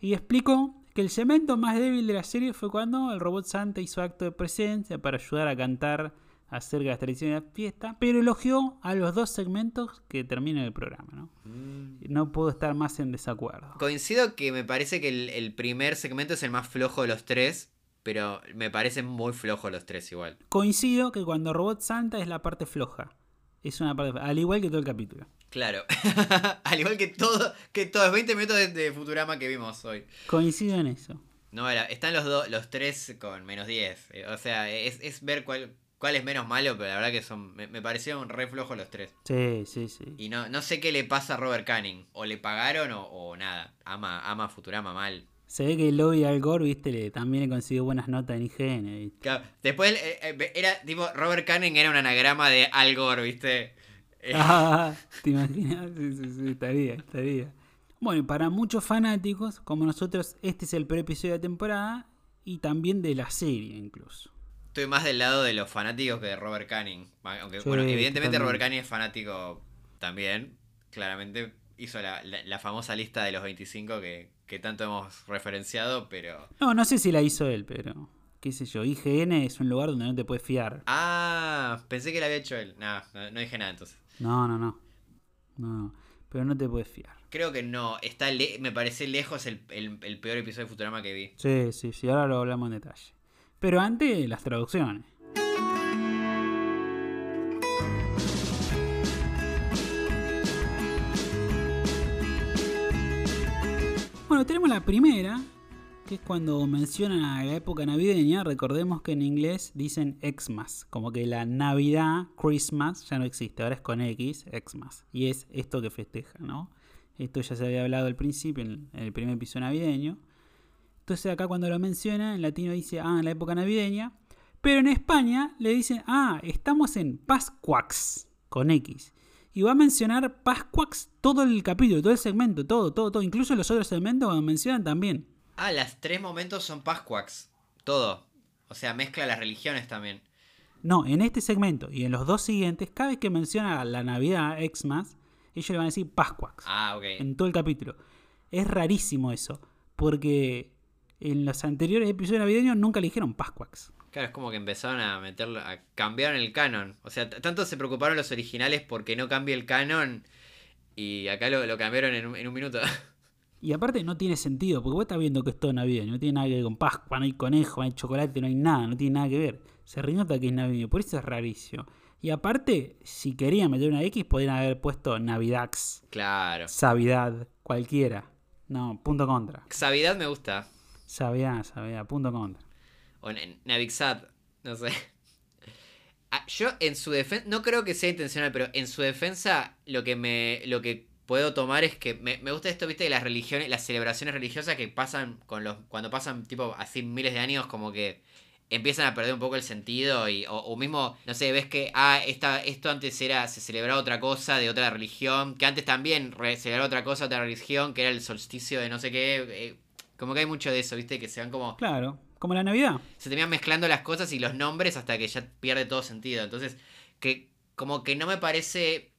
A: Y explicó que el segmento más débil de la serie fue cuando el robot Santa hizo acto de presencia para ayudar a cantar acerca de las tradiciones de la fiesta, pero elogió a los dos segmentos que terminan el programa, ¿no?
B: Mm.
A: No puedo estar más en desacuerdo.
B: Coincido que me parece que el, el primer segmento es el más flojo de los tres. Pero me parecen muy flojos los tres igual.
A: Coincido que cuando Robot Santa es la parte floja. Es una parte, al igual que todo el capítulo.
B: Claro. Al igual que todo, que todos 20 minutos de, de Futurama que vimos hoy.
A: Coincido en eso.
B: No, era, están los dos, los tres con menos 10. Eh, O sea, es, es ver cuál, cuál es menos malo, pero la verdad que son. Me, me parecieron re flojos los tres.
A: Sí, sí, sí.
B: Y no, no sé qué le pasa a Robert Canning. O le pagaron o, o nada. Ama, ama Futurama mal.
A: Se ve que el lobby Al Gore, viste, le, también le consiguió buenas notas en IGN, ¿viste?
B: Claro, Después eh, eh, era tipo. Robert Canning era un anagrama de Al Gore, ¿viste? Eh,
A: Ah, ¿Te imaginas? Sí, sí, sí, estaría, estaría. Bueno, para muchos fanáticos, como nosotros, este es el peor episodio de la temporada y también de la serie incluso.
B: Estoy más del lado de los fanáticos que de Robert Canning. Aunque,
A: Sí,
B: bueno, evidentemente. Robert Canning es fanático también. Claramente hizo la, la- la famosa lista de los 25 que, que tanto hemos referenciado, pero...
A: No, no sé si la hizo él, pero qué sé yo, IGN es un lugar donde no te puedes fiar.
B: Ah, pensé que la había hecho él. Nah, no, no dije nada entonces.
A: No, no, no. No, no. Pero no te puedes fiar.
B: Creo que no, está le- me parece lejos el, el- el peor episodio de Futurama que vi.
A: Sí, sí, sí, ahora lo hablamos en detalle. Pero antes, las traducciones. Bueno, tenemos la primera, que es cuando mencionan a la época navideña. Recordemos que en inglés dicen Xmas, como que la Navidad, Christmas, ya no existe, ahora es con X, Xmas. Y es esto que festeja, ¿no? Esto ya se había hablado al principio, en el primer episodio navideño. Entonces acá cuando lo menciona, en latino dice, ah, en la época navideña. Pero en España le dicen, ah, estamos en Pascuax, con X. Y va a mencionar Pascuax todo el capítulo, todo el segmento, todo, todo, todo. Incluso los otros segmentos cuando mencionan también.
B: Ah, las tres momentos son Pascuax. Todo. O sea, mezcla las religiones también.
A: No, en este segmento y en los dos siguientes, cada vez que menciona la Navidad, Xmas, ellos le van a decir Pascuax.
B: Ah, ok.
A: en todo el capítulo. Es rarísimo eso, porque en los anteriores episodios navideños nunca le dijeron Pascuax.
B: Claro, es como que empezaron a meterlo, a cambiar el canon. O sea, tanto se preocuparon los originales porque no cambie el canon y acá lo, lo cambiaron en un, en un minuto.
A: Y aparte no tiene sentido, porque vos estás viendo que es todo navideño, no tiene nada que ver con Pascua, no hay conejo, no hay chocolate, no hay nada, no tiene nada que ver. Se renota que es navideño, por eso es rarísimo. Y aparte, si querían meter una X, podrían haber puesto Navidax,
B: Claro.
A: Savidad, cualquiera. No, punto contra.
B: Savidad me gusta.
A: Savidad, Savidad, punto contra.
B: O Navixat, no sé. Ah, Yo en su defensa, no creo que sea intencional, pero en su defensa lo que me lo que puedo tomar es que me, me gusta esto, viste, de las religiones, las celebraciones religiosas que pasan con los cuando pasan tipo así miles de años como que empiezan a perder un poco el sentido y o, mismo, no sé, ves que ah, esta, esto antes era se celebraba otra cosa de otra religión, que antes también re- celebraba otra cosa de otra religión, que era el solsticio de no sé qué, eh, como que hay mucho de eso, viste, que se van como
A: Claro, como la Navidad.
B: se terminan mezclando las cosas y los nombres hasta que ya pierde todo sentido. Entonces, que como que no me parece...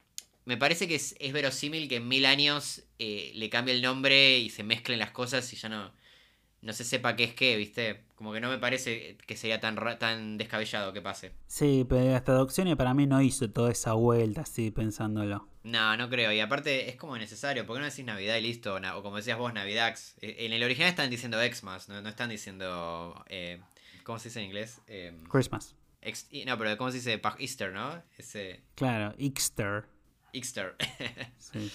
B: Me parece que es, es verosímil que en mil años eh, le cambie el nombre y se mezclen las cosas y ya no, no se sepa qué es qué, ¿viste? Como que no me parece que sería tan, tan descabellado que pase.
A: Sí, pero hasta Doxone para mí no hizo toda esa vuelta así pensándolo.
B: No, no creo. Y aparte es como necesario. ¿Por qué no decís Navidad y listo? O, como decías vos, Navidax. Eh, En el original están diciendo Xmas, no, no están diciendo... eh, ¿Cómo se dice en inglés? Eh,
A: Christmas.
B: Ex- no, pero ¿cómo se dice? Easter, ¿no? Ese.
A: Claro, Ixter.
B: Easter.
A: Sí.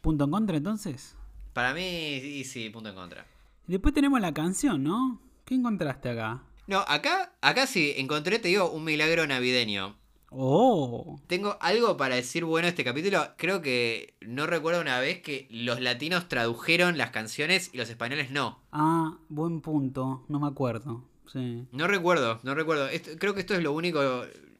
A: Punto en contra entonces.
B: Para mí, sí, sí, punto en contra.
A: Después tenemos la canción, ¿no? ¿Qué encontraste acá?
B: No, acá, acá sí, encontré, te digo, un milagro navideño.
A: Oh,
B: Tengo algo para decir bueno de este capítulo. Creo que no recuerdo una vez que los latinos tradujeron las canciones y los españoles no.
A: ah, buen punto. No me acuerdo. Sí.
B: No recuerdo, no recuerdo. Esto- creo que esto es lo único,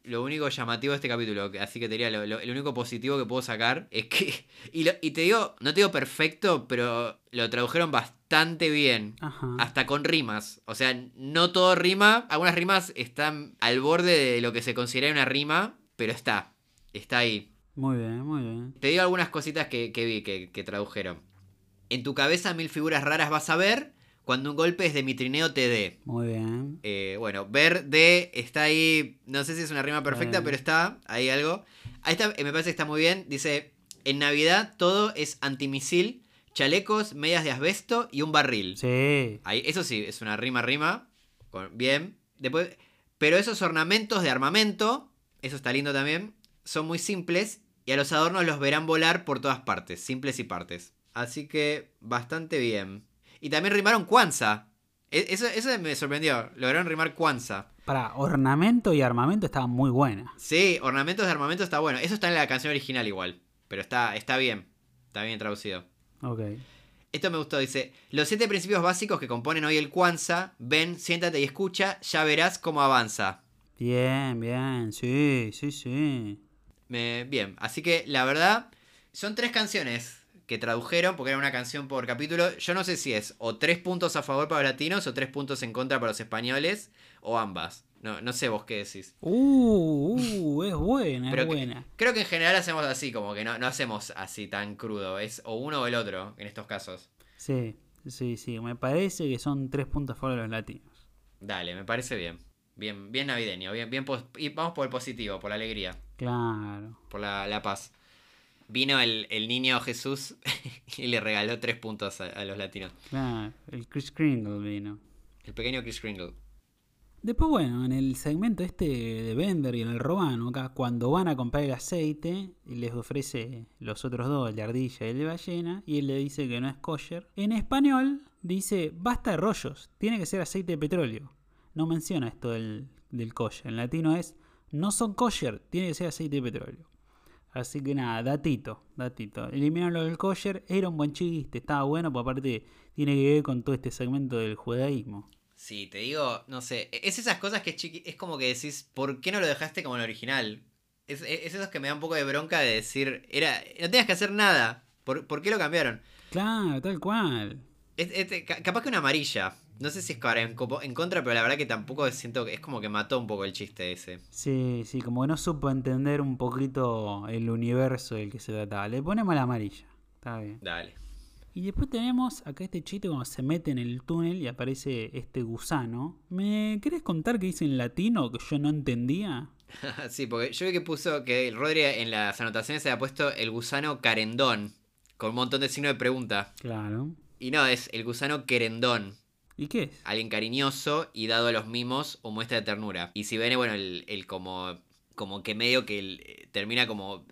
B: lo único llamativo de este capítulo. Así que te diría, lo, lo- el único positivo que puedo sacar es que. Y, lo- y te digo, no te digo perfecto, pero lo tradujeron bastante bien.
A: Ajá.
B: Hasta con rimas. O sea, no todo rima. Algunas rimas están al borde de lo que se considera una rima, pero está. Está ahí.
A: Muy bien, muy bien.
B: Te digo algunas cositas que, que vi que, que tradujeron. En tu cabeza mil figuras raras vas a ver cuando un golpe de mi trineo te dé.
A: Muy bien.
B: Eh, bueno, ver de está ahí. No sé si es una rima perfecta,
A: Bien.
B: pero está ahí algo. Ahí está, eh, me parece que está muy bien. Dice: En Navidad todo es antimisil, chalecos, medias de asbesto y un barril.
A: Sí.
B: Ahí, eso sí, es una rima, rima. con- bien. Después, pero esos ornamentos de armamento, eso está lindo también, son muy simples y a los adornos los verán volar por todas partes, simples y partes. Así que bastante bien. Y también rimaron Kwanzaa. E- Eso, eso me sorprendió. Lograron rimar Kwanzaa.
A: Para ornamento y armamento estaba muy buena.
B: Sí, ornamentos de armamento está bueno. Eso está en la canción original igual. Pero está, está bien. Está bien traducido.
A: Ok.
B: Esto me gustó, dice, los siete principios básicos que componen hoy el Kwanzaa, ven, siéntate y escucha, ya verás cómo avanza.
A: Bien, bien. Sí, sí, sí.
B: Me- bien, así que la verdad, son tres canciones que tradujeron, porque era una canción por capítulo. Yo no sé si es o tres puntos a favor para los latinos o tres puntos en contra para los españoles, o ambas. No, no sé vos qué decís.
A: Uh, uh, es buena,
B: Pero
A: es
B: que-
A: buena.
B: creo que en general hacemos así, como que no, no hacemos así tan crudo. Es o uno o el otro en estos casos.
A: Sí, sí, sí. Me parece que son tres puntos a favor de los latinos.
B: Dale, me parece bien. Bien, bien navideño, bien, bien y vamos por el positivo, por la alegría.
A: Claro.
B: por la, la paz. Vino el, el niño Jesús y le regaló tres puntos a, a los latinos.
A: Claro. El Chris Kringle vino.
B: El pequeño Chris Kringle.
A: Después, bueno, en el segmento este de Bender y en el Robano, acá, cuando van a comprar el aceite, y les ofrece los otros dos, el de ardilla y el de ballena, y él le dice que no es kosher. En español dice, basta de rollos, tiene que ser aceite de petróleo. No menciona esto del, del kosher. En latino es, no son kosher, tiene que ser aceite de petróleo. Así que nada, datito, datito. Eliminaron lo del kosher, era un buen chiste, estaba bueno, porque aparte tiene que ver con todo este segmento del judaísmo.
B: Sí, te digo, no sé. Es esas cosas que es, chiqui- es como que decís, ¿por qué no lo dejaste como el original? Es, es esos que me da un poco de bronca de decir, era no tenías que hacer nada. ¿Por, por qué lo cambiaron?
A: Claro, tal cual.
B: Es- es- ca- capaz que una amarilla. No sé si es cara en, contra, pero la verdad que tampoco siento que es como que mató un poco el chiste ese.
A: Sí, sí, como que no supo entender un poquito el universo del que se trataba. Le ponemos la amarilla. Está bien.
B: Dale.
A: Y después tenemos acá este chiste cuando se mete en el túnel y aparece este gusano. ¿Me querés contar qué dice en latino que yo no entendía?
B: sí, porque yo vi que puso que el Rodri en las anotaciones se había puesto el gusano carendón, con un montón de signos de pregunta.
A: Claro.
B: Y no, es el gusano querendón,
A: ¿Y qué es?
B: alguien cariñoso y dado a los mimos o muestra de ternura. Y si ven, bueno, el, el como como que medio que eh, termina como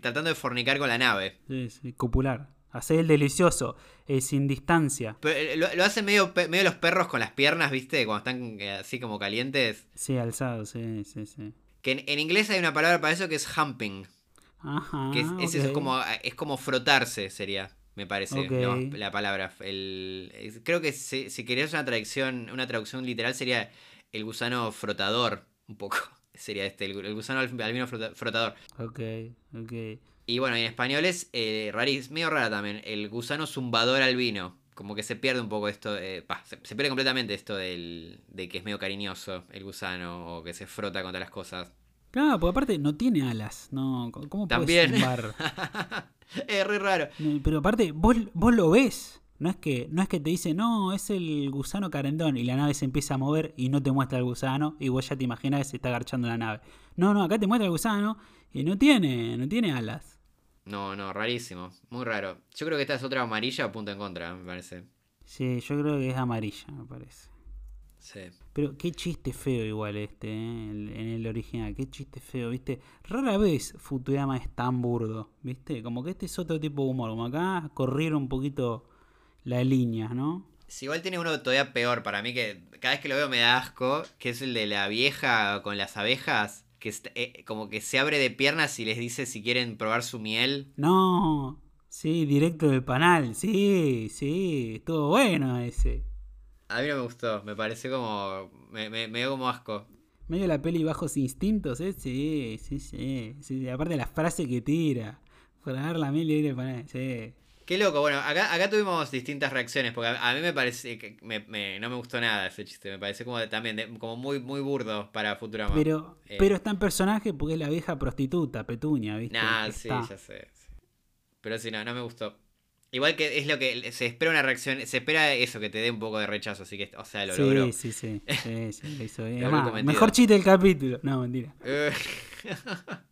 B: tratando de fornicar con la nave.
A: Sí, sí, copular. Hacer el delicioso, eh, sin distancia.
B: Pero eh, lo, lo hacen medio, medio los perros con las piernas, ¿viste? Cuando están así como calientes.
A: Sí, alzado, sí, sí, sí.
B: Que en, en inglés hay una palabra para eso que es humping.
A: Ajá.
B: Que es, como, es como frotarse, sería, me parece, la palabra. El, creo que si, si querías una traducción, una traducción literal sería el gusano frotador, un poco. Sería este, el, el gusano al- albino frota- frotador.
A: Ok, ok.
B: Y bueno, en español es eh, rarísimo, medio rara también, el gusano zumbador albino. Como que se pierde un poco esto, eh, se, se pierde completamente esto del, de que es medio cariñoso el gusano o que se frota contra las cosas.
A: Claro, porque aparte no tiene alas. No, ¿Cómo
B: También.
A: zumbar?
B: es re raro.
A: Pero aparte, vos, vos lo ves. No es, que, no es que te dice, no, es el gusano carendón y la nave se empieza a mover y no te muestra el gusano y vos ya te imaginas que se está agarchando la nave. No, no, acá te muestra el gusano y no tiene, no tiene alas.
B: No, no, rarísimo. Muy raro. Yo creo que esta es otra amarilla punto en contra, me parece.
A: Sí, yo creo que es amarilla, me parece.
B: Sí.
A: Pero qué chiste feo igual este, ¿eh? En el original, qué chiste feo, ¿viste? Rara vez Futuyama es tan burdo, ¿viste? Como que este es otro tipo de humor, como acá corrieron un poquito las líneas, ¿no?
B: Si igual tiene uno todavía peor para mí, que cada vez que lo veo me da asco, que es el de la vieja con las abejas, que est- eh, como que se abre de piernas y les dice si quieren probar su miel.
A: No, sí, directo del panal, sí, sí, estuvo bueno ese.
B: A mí no me gustó, me pareció como... me, me, me dio como asco.
A: Medio la peli Bajos Instintos, ¿eh? Sí, sí, sí, sí. Aparte la frase que tira, para dar la miel y panal, sí.
B: Qué loco, bueno, acá, acá tuvimos distintas reacciones, porque a, a mí me parece que me- me- no me gustó nada ese chiste, me pareció como de- también de- como muy, muy burdo para Futurama.
A: Pero,
B: Eh.
A: pero está en personaje porque es la vieja prostituta, Petunia, ¿viste?
B: Nah, sí,
A: Está.
B: ya sé. sí. Pero sí, no, no me gustó. Igual que es lo que se espera una reacción, se espera eso, que te dé un poco de rechazo, así que, o sea, lo
A: sí,
B: logró.
A: sí, sí, sí, sí, lo hizo bien. Además, mejor chiste del capítulo. No, mentira.
B: Eh.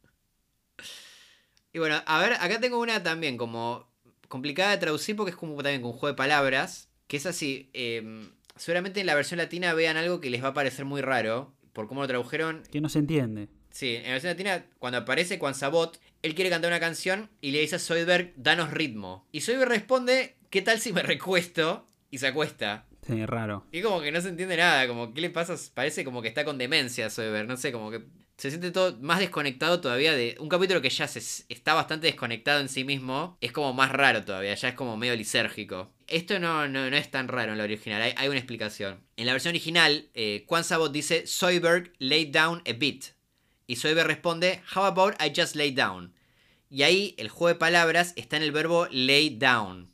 B: y bueno, a ver, acá tengo una también como complicada de traducir porque es como también con un juego de palabras, que es así, eh, seguramente en la versión latina vean algo que les va a parecer muy raro, por cómo lo tradujeron,
A: Que no se entiende.
B: Sí, en la versión latina, cuando aparece Juan Sabot, él quiere cantar una canción y le dice a Soyberg, danos ritmo. Y Soyberg responde, ¿qué tal si me recuesto? Y se acuesta.
A: Sí, raro.
B: Y como que no se entiende nada, como, ¿qué le pasa? Parece como que está con demencia Soyberg, no sé, como que se siente todo más desconectado todavía de un capítulo que ya se, está bastante desconectado en sí mismo. Es como más raro todavía, ya es como medio lisérgico. Esto no, no, no es tan raro en la original, hay, hay una explicación. En la versión original, eh, Juan Sabot dice, Soyberg lay down a bit. Y Soyber responde, How about I just lay down? Y ahí el juego de palabras está en el verbo lay down.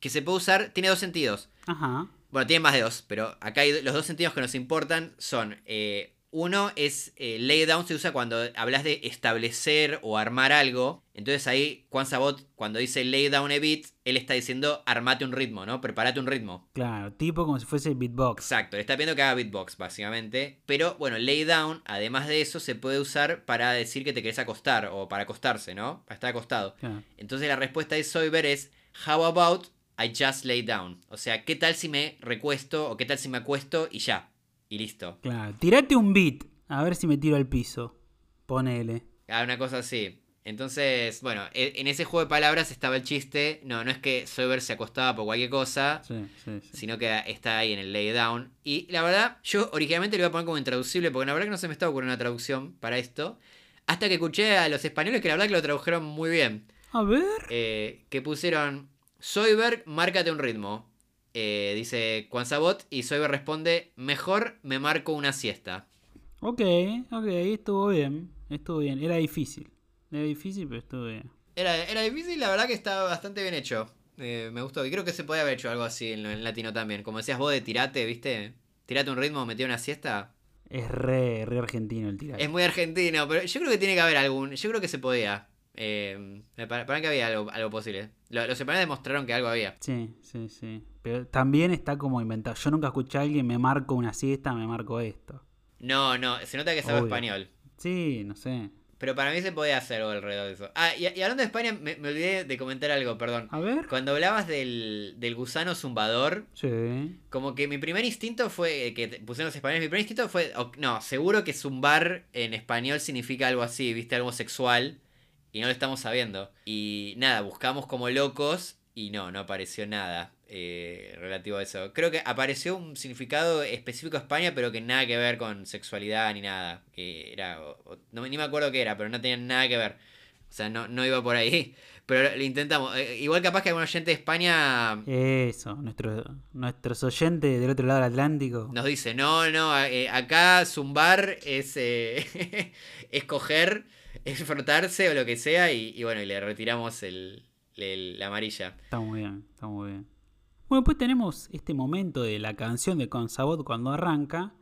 B: Que se puede usar, tiene dos sentidos.
A: Ajá.
B: Bueno, tiene más de dos, pero acá hay los dos sentidos que nos importan son. eh, uno es eh, lay down se usa cuando hablas de establecer o armar algo. Entonces ahí Juan Sabot, cuando dice lay down a beat, él está diciendo armate un ritmo, ¿no? Prepárate un ritmo.
A: Claro, tipo como si fuese beatbox.
B: Exacto, le está pidiendo que haga beatbox, básicamente. Pero bueno, lay down, además de eso, se puede usar para decir que te querés acostar o para acostarse, ¿no? Para estar acostado.
A: Claro.
B: Entonces la respuesta de Soyber es How about I just lay down? O sea, ¿qué tal si me recuesto o qué tal si me acuesto y ya? Y listo.
A: Claro. Tirate un beat. A ver si me tiro al piso. Ponele.
B: Ah, una cosa así. Entonces, bueno, e- en ese juego de palabras estaba el chiste. No, no es que Soyber se acostaba por cualquier cosa,
A: Sí, sí, sí.
B: sino que está ahí en el lay down. Y la verdad, yo originalmente lo iba a poner como intraducible, porque la verdad que no se me estaba ocurriendo una traducción para esto. Hasta que escuché a los españoles que la verdad que lo tradujeron muy bien.
A: A ver.
B: eh, que pusieron Soyberg, márcate un ritmo. Eh, dice Juan Sabot y Soyberg responde, mejor me marco una siesta.
A: Ok, ok, estuvo bien. Estuvo bien. Era difícil. Era difícil, pero estuvo bien.
B: Era, era difícil, la verdad que estaba bastante bien hecho. Eh, me gustó. Y creo que se podía haber hecho algo así en, en latino también. Como decías vos de tirate, ¿viste? Tirate un ritmo, metí una siesta.
A: Es re, re argentino el tirar.
B: Es muy argentino, pero yo creo que tiene que haber algún. Yo creo que se podía. Eh, me pa- para que había algo, algo posible. Lo- los españoles demostraron que algo había.
A: Sí, sí, sí. Pero también está como inventado. Yo nunca escuché a alguien, me marco una siesta, me marco esto.
B: No, no, se nota que sabe
A: Obvio.
B: español.
A: Sí, no sé.
B: Pero para mí se podía hacer algo alrededor de eso. Ah, y, y hablando de España, me, me olvidé de comentar algo, perdón.
A: A ver.
B: Cuando hablabas del, del gusano zumbador,
A: Sí.
B: como que mi primer instinto fue, eh, que pusieron los españoles, mi primer instinto fue, no, seguro que zumbar en español significa algo así, viste, algo sexual, y no lo estamos sabiendo. Y nada, buscamos como locos y no, no apareció nada eh, relativo a eso. Creo que apareció un significado específico a España, pero que nada que ver con sexualidad ni nada. Que era, o- o- no, ni me acuerdo qué era, pero no tenía nada que ver. O sea, no, no iba por ahí. Pero lo intentamos. Eh, igual capaz que algún oyente de España
A: Eso, nuestro, nuestros oyentes del otro lado del Atlántico.
B: Nos dice, no, no, eh, acá zumbar es eh, escoger, es frotarse o lo que sea, y, y bueno, y le retiramos el, el- la amarilla.
A: Está muy bien, está muy bien. Bueno, pues tenemos este momento de la canción de Consabot cuando arranca,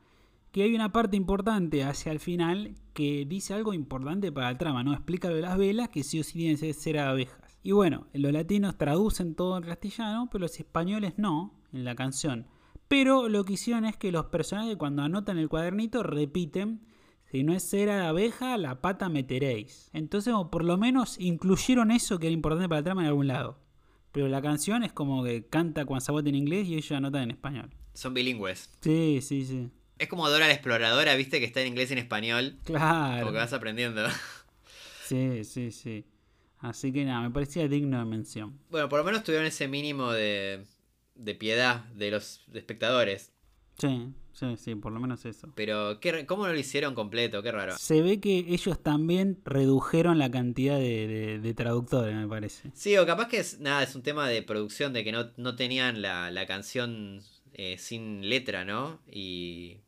A: que hay una parte importante hacia el final que dice algo importante para la trama, ¿no? Explica lo de las velas, que sí o sí tienen que ser abejas. Y bueno, los latinos traducen todo en castellano, pero los españoles no, en la canción. Pero lo que hicieron es que los personajes cuando anotan el cuadernito repiten, si no es cera de abeja, la pata meteréis. Entonces, o por lo menos incluyeron eso que era importante para la trama en algún lado. Pero la canción es como que canta Juan Sabot en inglés y ellos anotan en español.
B: Son bilingües.
A: Sí, sí, sí.
B: Es como Dora la exploradora, viste, que está en inglés y en español,
A: Claro.
B: como que vas aprendiendo.
A: Sí, sí, sí. Así que nada, me parecía digno de mención.
B: Bueno, por lo menos tuvieron ese mínimo de, de piedad de los espectadores.
A: Sí, sí, sí, por lo menos eso.
B: Pero, ¿qué, ¿cómo no lo hicieron completo? Qué raro.
A: Se ve que ellos también redujeron la cantidad de, de- de traductores, me parece.
B: Sí, o capaz que es, nada, es un tema de producción, de que no, no tenían la, la canción eh, sin letra, ¿no? Y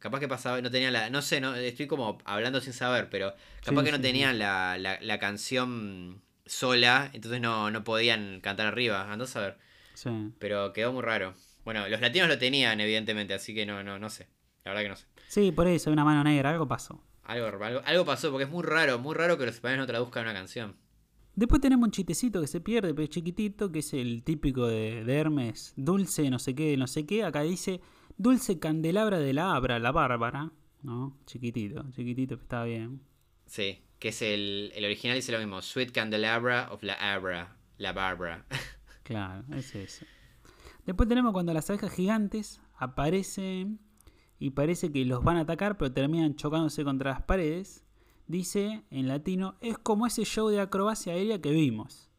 B: capaz que pasaba, no tenían la, no sé, no, estoy como hablando sin saber, pero capaz
A: Sí,
B: que no
A: sí,
B: tenían la, la, la canción sola, entonces no, no podían cantar arriba, ando a saber.
A: Sí.
B: Pero quedó muy raro. Bueno, los latinos lo tenían, evidentemente, así que no, no, no sé. La verdad que no sé.
A: Sí, por eso, una mano negra, algo pasó.
B: Algo, algo, algo pasó, porque es muy raro, muy raro que los españoles no traduzcan una canción.
A: Después tenemos un chistecito que se pierde, pero es chiquitito, que es el típico de, de Hermes, dulce, no sé qué, no sé qué. Acá dice dulce candelabra de la Abra, la Bárbara. ¿No? Chiquitito, chiquitito, está bien.
B: Sí, que es el, el original dice lo mismo, Sweet Candelabra of la Abra, la Barbara.
A: Claro, es eso. Después tenemos cuando las abejas gigantes aparecen y parece que los van a atacar, pero terminan chocándose contra las paredes. Dice en latino, es como ese show de acrobacia aérea que vimos.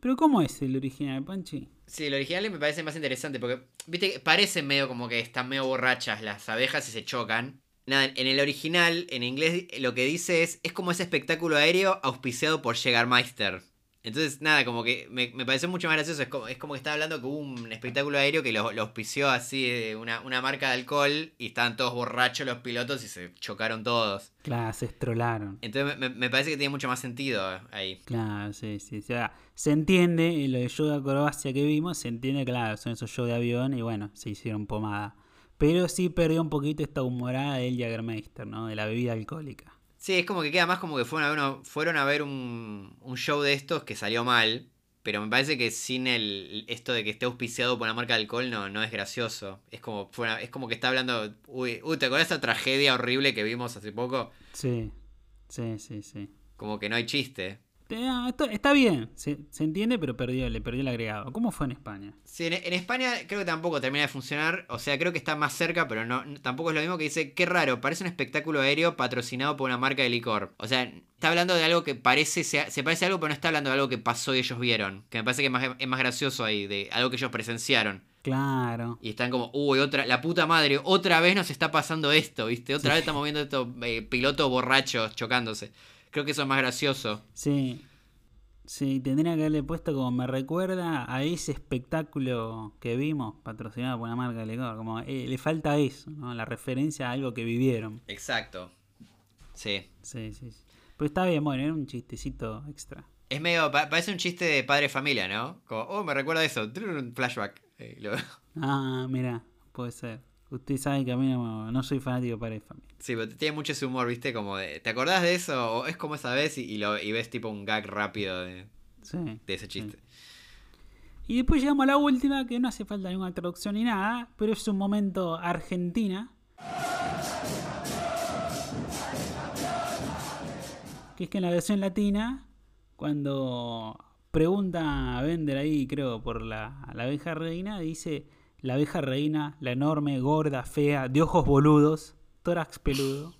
A: Pero ¿cómo es el original, Panchi?
B: Sí, el original me parece más interesante porque, viste, parecen medio como que están medio borrachas las abejas y se chocan. Nada, en el original, en inglés, lo que dice es, es como ese espectáculo aéreo auspiciado por Jägermeister. Entonces, nada, como que me, me pareció mucho más gracioso. Es como, es como que estaba hablando que hubo un espectáculo aéreo que lo, lo auspició así de una, una marca de alcohol y estaban todos borrachos los pilotos y se chocaron todos.
A: Claro, se estrolaron.
B: Entonces me, me parece que tiene mucho más sentido ahí.
A: Claro, sí, sí. O sea, se entiende, en lo de show de acrobacia que vimos, se entiende, claro, son esos shows de avión y bueno, se hicieron pomada. Pero sí perdió un poquito esta humorada del Jägermeister, ¿no? De la bebida alcohólica.
B: Sí, es como que queda más como que fueron a ver, fueron a ver un, un show de estos que salió mal. Pero me parece que sin el esto de que esté auspiciado por una marca de alcohol no, no es gracioso. Es como, es como que está hablando. Uy, uy, ¿te acuerdas de esa tragedia horrible que vimos hace poco?
A: Sí, sí, sí, sí.
B: Como que no hay chiste.
A: Eh, ah, esto- está bien, se, se entiende, pero perdió, le perdió el agregado. ¿Cómo fue en España?
B: Sí, en, en España creo que tampoco termina de funcionar. O sea, creo que está más cerca, pero no, tampoco es lo mismo que dice, qué raro, parece un espectáculo aéreo patrocinado por una marca de licor. O sea, está hablando de algo que parece, se, se parece a algo, pero no está hablando de algo que pasó y ellos vieron. Que me parece que es más, es más gracioso ahí, de algo que ellos presenciaron.
A: Claro.
B: Y están como, uy, otra, la puta madre, otra vez nos está pasando esto, ¿viste? Otra vez estamos viendo estos eh, pilotos borrachos chocándose. Creo que eso es más gracioso.
A: Sí. Sí, tendría que haberle puesto como me recuerda a ese espectáculo que vimos, patrocinado por una marca de licor. Como eh, le falta eso, ¿no? La referencia a algo que vivieron.
B: Exacto. Sí.
A: Sí, sí, sí. Pero está bien, bueno, era un chistecito extra.
B: Es medio, pa- parece un chiste de padre familia, ¿no? Como, oh, me recuerda eso. Trrr, Flashback. Eh, lo-
A: Ah, mira, puede ser. Usted sabe que a mí no, no soy fanático para el familia.
B: Sí, pero tiene mucho ese humor, ¿viste? Como de, ¿te acordás de eso? O es como esa vez y, y lo, y ves tipo un gag rápido de,
A: Sí.
B: de ese chiste.
A: Y después llegamos a la última, que no hace falta ninguna traducción ni nada, pero es un momento Argentina. Que es que en la versión latina, cuando pregunta a Bender ahí, creo, por la, la abeja reina, dice la abeja reina, la enorme, gorda, fea, de ojos boludos, tórax peludo.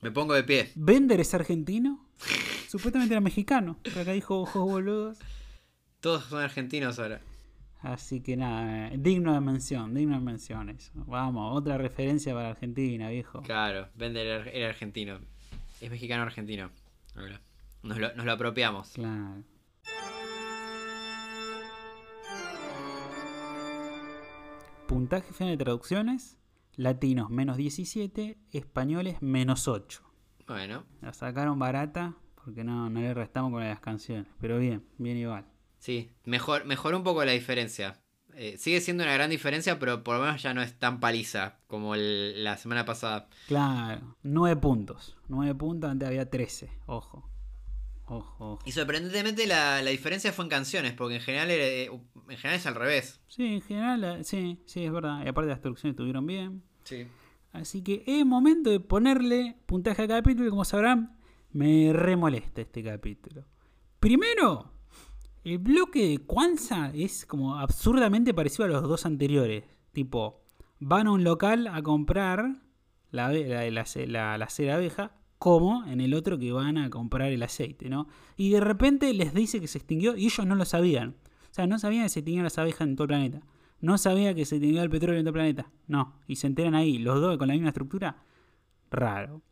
B: Me pongo de pie.
A: ¿Bender es argentino? Supuestamente era mexicano, pero acá dijo ojos boludos.
B: Todos son argentinos ahora.
A: Así que nada, eh, digno de mención, digno de mención eso. Vamos, otra referencia para Argentina, viejo.
B: Claro, Bender era, argentino. Es mexicano argentino. Ahora, Nos lo, nos lo apropiamos.
A: Claro. Puntaje final de traducciones. Latinos menos 17, españoles menos 8.
B: Bueno,
A: La sacaron barata porque no, no le restamos con las canciones. Pero bien, bien igual.
B: sí, mejor, mejoró un poco la diferencia. Eh, sigue siendo una gran diferencia, pero por lo menos ya no es tan paliza como el- la semana pasada.
A: Claro, 9 puntos. 9 puntos, antes había 13. Ojo. Ojo, ojo.
B: Y sorprendentemente la, la diferencia fue en canciones, porque en general, era- eh, en general es al revés.
A: Sí, en general, eh, sí, sí, es verdad. Y aparte las traducciones estuvieron bien.
B: Sí.
A: Así que es momento de ponerle puntaje al capítulo y como sabrán, me remolesta este capítulo. Primero, el bloque de Kwanzaa es como absurdamente parecido a los dos anteriores. Tipo, van a un local a comprar la, la, la, la- la cera abeja, como en el otro que van a comprar el aceite, ¿no? Y de repente les dice que se extinguió y ellos no lo sabían. O sea, no sabían que se extinguían las abejas en todo el planeta. No sabía que se extinguía el petróleo en todo el planeta. No. Y se enteran ahí, los dos con la misma estructura. Raro.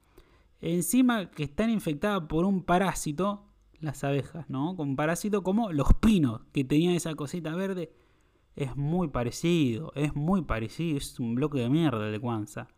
A: Encima que están infectadas por un parásito, las abejas, ¿no? Con parásito como los pinos, que tenían esa cosita verde. Es muy parecido, es muy parecido. Es un bloque de mierda de Kwanzaa.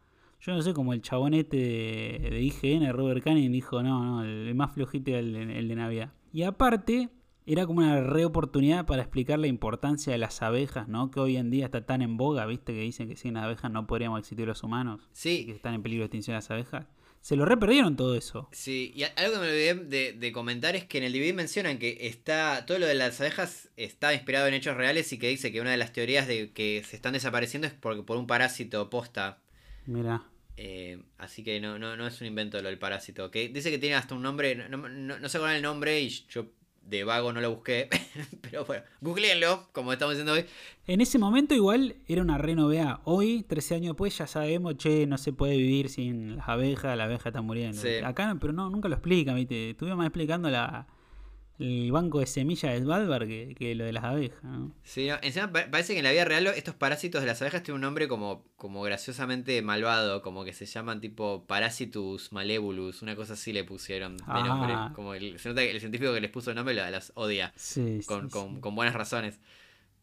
A: Yo no sé cómo el chabonete de, de IGN, Robert Canning, dijo, no, no, el más flojito era el de, el de Navidad. Y aparte, era como una reoportunidad para explicar la importancia de las abejas, ¿no? Que hoy en día está tan en boga, ¿viste? Que dicen que sin abejas no podríamos existir los humanos.
B: Sí,
A: que están en peligro de extinción las abejas. Se lo reperdieron todo eso.
B: Sí, y algo que me olvidé de, de comentar es que en el DVD mencionan que está todo lo de las abejas está inspirado en hechos reales y que dice que una de las teorías de que se están desapareciendo es por, por un parásito posta.
A: Mira.
B: Eh, así que no, no, no es un invento lo del parásito. Que dice que tiene hasta un nombre, no, no, no sé cuál es el nombre y yo de vago no lo busqué. Pero bueno, googleenlo, como estamos diciendo hoy.
A: En ese momento igual era una re novedad. Hoy, 13 años después, ya sabemos, che, no se puede vivir sin las abejas, la abeja está muriendo.
B: Sí.
A: Acá pero no, nunca lo explican, ¿viste? Estuvimos explicando la, el banco de semillas de Svalbard que, que lo de las abejas, ¿no?
B: Sí, encima pa- parece que en la vida real estos parásitos de las abejas tienen un nombre como, como graciosamente malvado, como que se llaman tipo Parasitus malevulus, una cosa así le pusieron de
A: Ah.
B: nombre. Como el, se nota que el científico que les puso el nombre la- las odia,
A: Sí,
B: con,
A: sí,
B: con,
A: sí.
B: con buenas razones.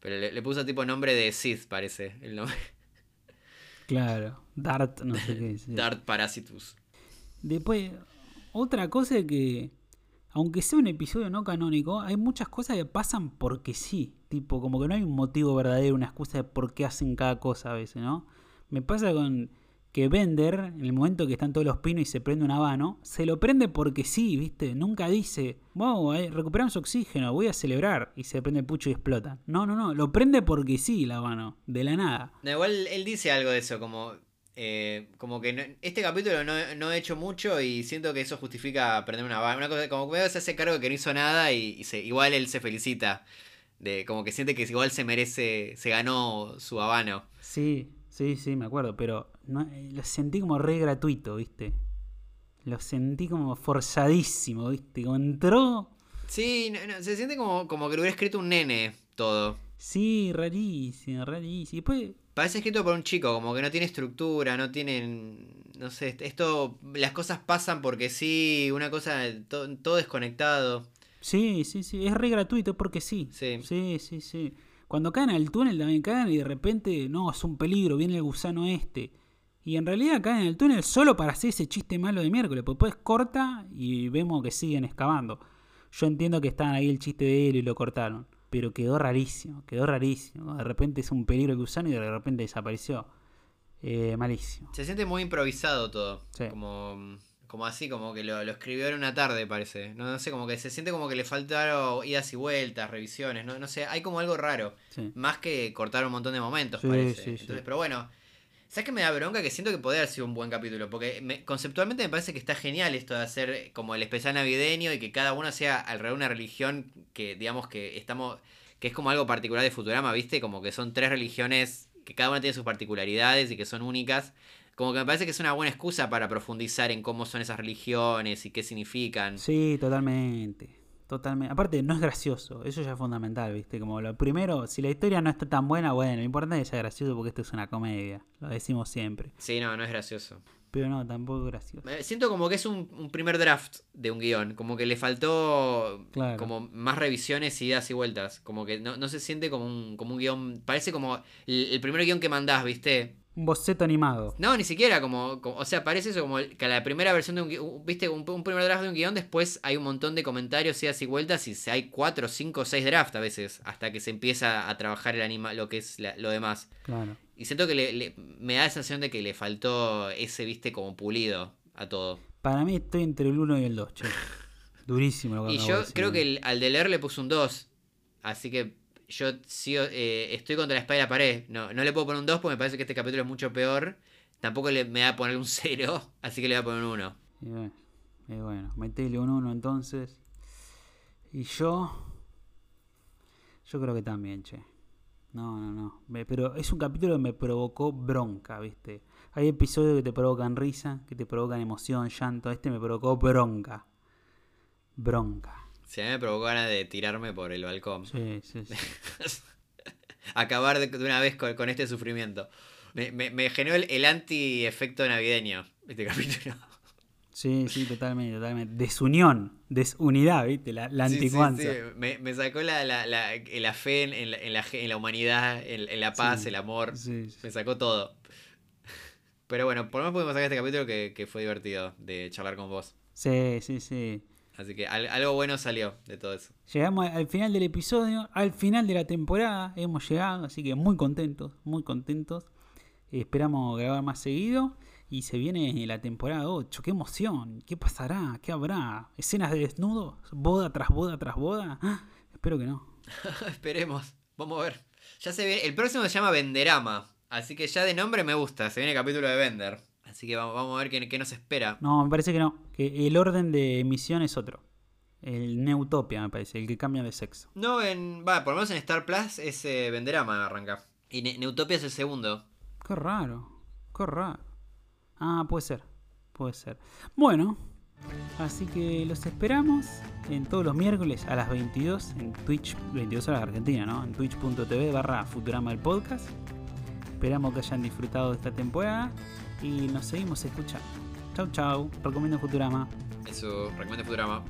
B: Pero le, le puso tipo nombre de Sith, parece, el nombre.
A: Claro. Dart, no sé qué es.
B: Dart Parasitus.
A: Después, otra cosa que, aunque sea un episodio no canónico, hay muchas cosas que pasan porque sí. Tipo, como que no hay un motivo verdadero, una excusa de por qué hacen cada cosa a veces, ¿no? Me pasa con que Bender, en el momento que están todos los pinos y se prende un habano, se lo prende porque sí, ¿viste? Nunca dice, wow, eh, recuperamos oxígeno, voy a celebrar, y se prende el pucho y explota. No, no, no, lo prende porque sí el habano, de la nada.
B: Igual él dice algo de eso, como, eh, como que no- este capítulo no, no he hecho mucho y siento que eso justifica prender una bala. Una cosa, como que se hace cargo de que no hizo nada y, y se, igual él se felicita. De, como que siente que igual se merece, se ganó su habano.
A: Sí, sí, sí, me acuerdo, pero no, lo sentí como re gratuito, ¿viste? Lo sentí como forzadísimo, ¿viste? Como entró,
B: Sí, se siente como, como que lo hubiera escrito un nene todo.
A: sí, rarísimo, rarísimo. Y después,
B: Parece escrito por un chico, como que no tiene estructura, no tienen. No sé, esto. Las cosas pasan porque sí, una cosa. to- todo desconectado.
A: sí, sí, sí, es re gratuito porque sí.
B: Sí.
A: Sí, sí, sí. Cuando caen al túnel también caen y de repente, no, es un peligro, viene el gusano este. Y en realidad caen en el túnel solo para hacer ese chiste malo de miércoles, porque después corta y vemos que siguen excavando. Yo entiendo que estaban ahí el chiste de él y lo cortaron, pero quedó rarísimo, quedó rarísimo. De repente es un peligro el gusano y de repente desapareció. Eh, malísimo.
B: Se siente muy improvisado todo.
A: Sí.
B: Como, como así, como que lo, lo escribió en una tarde, parece. No, no sé, como que se siente como que le faltaron idas y vueltas, revisiones. No, no sé, hay como algo raro.
A: Sí.
B: Más que cortar un montón de momentos,
A: Sí,
B: parece.
A: sí, sí.
B: Entonces, pero bueno, ¿Sabes qué me da bronca? Que siento que podría haber sido un buen capítulo. Porque me- conceptualmente me parece que está genial esto de hacer como el especial navideño y que cada uno sea alrededor de una religión que, digamos, que estamos. que es como algo particular de Futurama, ¿viste? Como que son tres religiones que cada una tiene sus particularidades y que son únicas. Como que me parece que es una buena excusa para profundizar en cómo son esas religiones y qué significan.
A: Sí, totalmente. Totalmente. Aparte, no es gracioso. Eso ya es fundamental, ¿viste? Como lo primero, si la historia no está tan buena, bueno, lo importante es que sea gracioso porque esto es una comedia. Lo decimos siempre.
B: Sí, no, no es gracioso.
A: Pero no, tampoco es gracioso.
B: Siento como que es un, un primer draft de un guion, como que le faltó
A: Claro.
B: como más revisiones, ideas y vueltas, como que no, no se siente como un, como un guion, parece como el, el primer guion que mandás, ¿viste?
A: Un boceto animado.
B: No, ni siquiera como, como- o sea, parece eso como que la primera versión de un guion, ¿viste? Un, un primer draft de un guion, después hay un montón de comentarios, ideas y vueltas y hay cuatro, cinco, seis drafts a veces, hasta que se empieza a trabajar el anima, lo que es la- lo demás.
A: Claro.
B: Y siento que le- le- me da la sensación de que le faltó ese, ¿viste? Como pulido a todo.
A: Para mí estoy entre el 1 y el 2, che. Durísimo lo que
B: Y yo creo que el- al de leer le puse un 2. Así que yo sí, eh, estoy contra la espalda de la pared. No, no le puedo poner un 2 porque me parece que este capítulo es mucho peor. Tampoco le, me va a poner un 0, así que le voy a poner un 1.
A: Y bueno, y un 1 entonces. Y yo. Yo creo que también, che. No, no, no. Pero es un capítulo que me provocó bronca, ¿viste? Hay episodios que te provocan risa, que te provocan emoción, llanto. Este me provocó bronca. Bronca.
B: Si a mí me provocó ganas de tirarme por el balcón.
A: Sí, sí, sí.
B: Acabar de, una vez con, con este sufrimiento. Me, me- me generó el, el anti-efecto navideño este capítulo.
A: Sí, sí, totalmente, totalmente. Desunión, desunidad, ¿viste? La, la
B: Sí, sí,
A: anticuanza.
B: sí. Me, me sacó la, la, la, la fe en, en la, en, la, en la humanidad, en, en la paz,
A: Sí.
B: el amor.
A: Sí, sí.
B: Me sacó todo. Pero bueno, por lo menos pudimos sacar este capítulo que, que fue divertido de charlar con vos.
A: Sí, sí, sí.
B: Así que al- algo bueno salió de todo eso.
A: Llegamos al final del episodio, al final de la temporada, hemos llegado, así que muy contentos, muy contentos. Esperamos grabar más seguido y se viene la temporada 8. ¡Qué emoción! ¿Qué pasará? ¿Qué habrá? ¿Escenas de desnudos? ¿Boda tras boda tras boda? ¡Ah! Espero que no.
B: Esperemos. Vamos a ver. Ya se viene. El próximo se llama Venderama. Así que ya de nombre me gusta. Se viene el capítulo de Vender. Así que vamos, vamos a ver qué, qué nos espera.
A: No, me parece que no. Que el orden de emisión es otro. El Neutopia, me parece, el que cambia de sexo.
B: No, en. Va, por lo menos en Star Plus es eh, Venderama arranca. Y Ne- Neutopia es el segundo.
A: Qué raro, qué raro. Ah, puede ser, puede ser. Bueno, así que los esperamos en todos los miércoles a las 22 en Twitch, 22 horas de Argentina, ¿no? En twitch.tv barra Futurama el podcast. Esperamos que hayan disfrutado de esta temporada y nos seguimos escuchando. Chau, chau. Recomiendo Futurama.
B: Eso, recomiendo Futurama.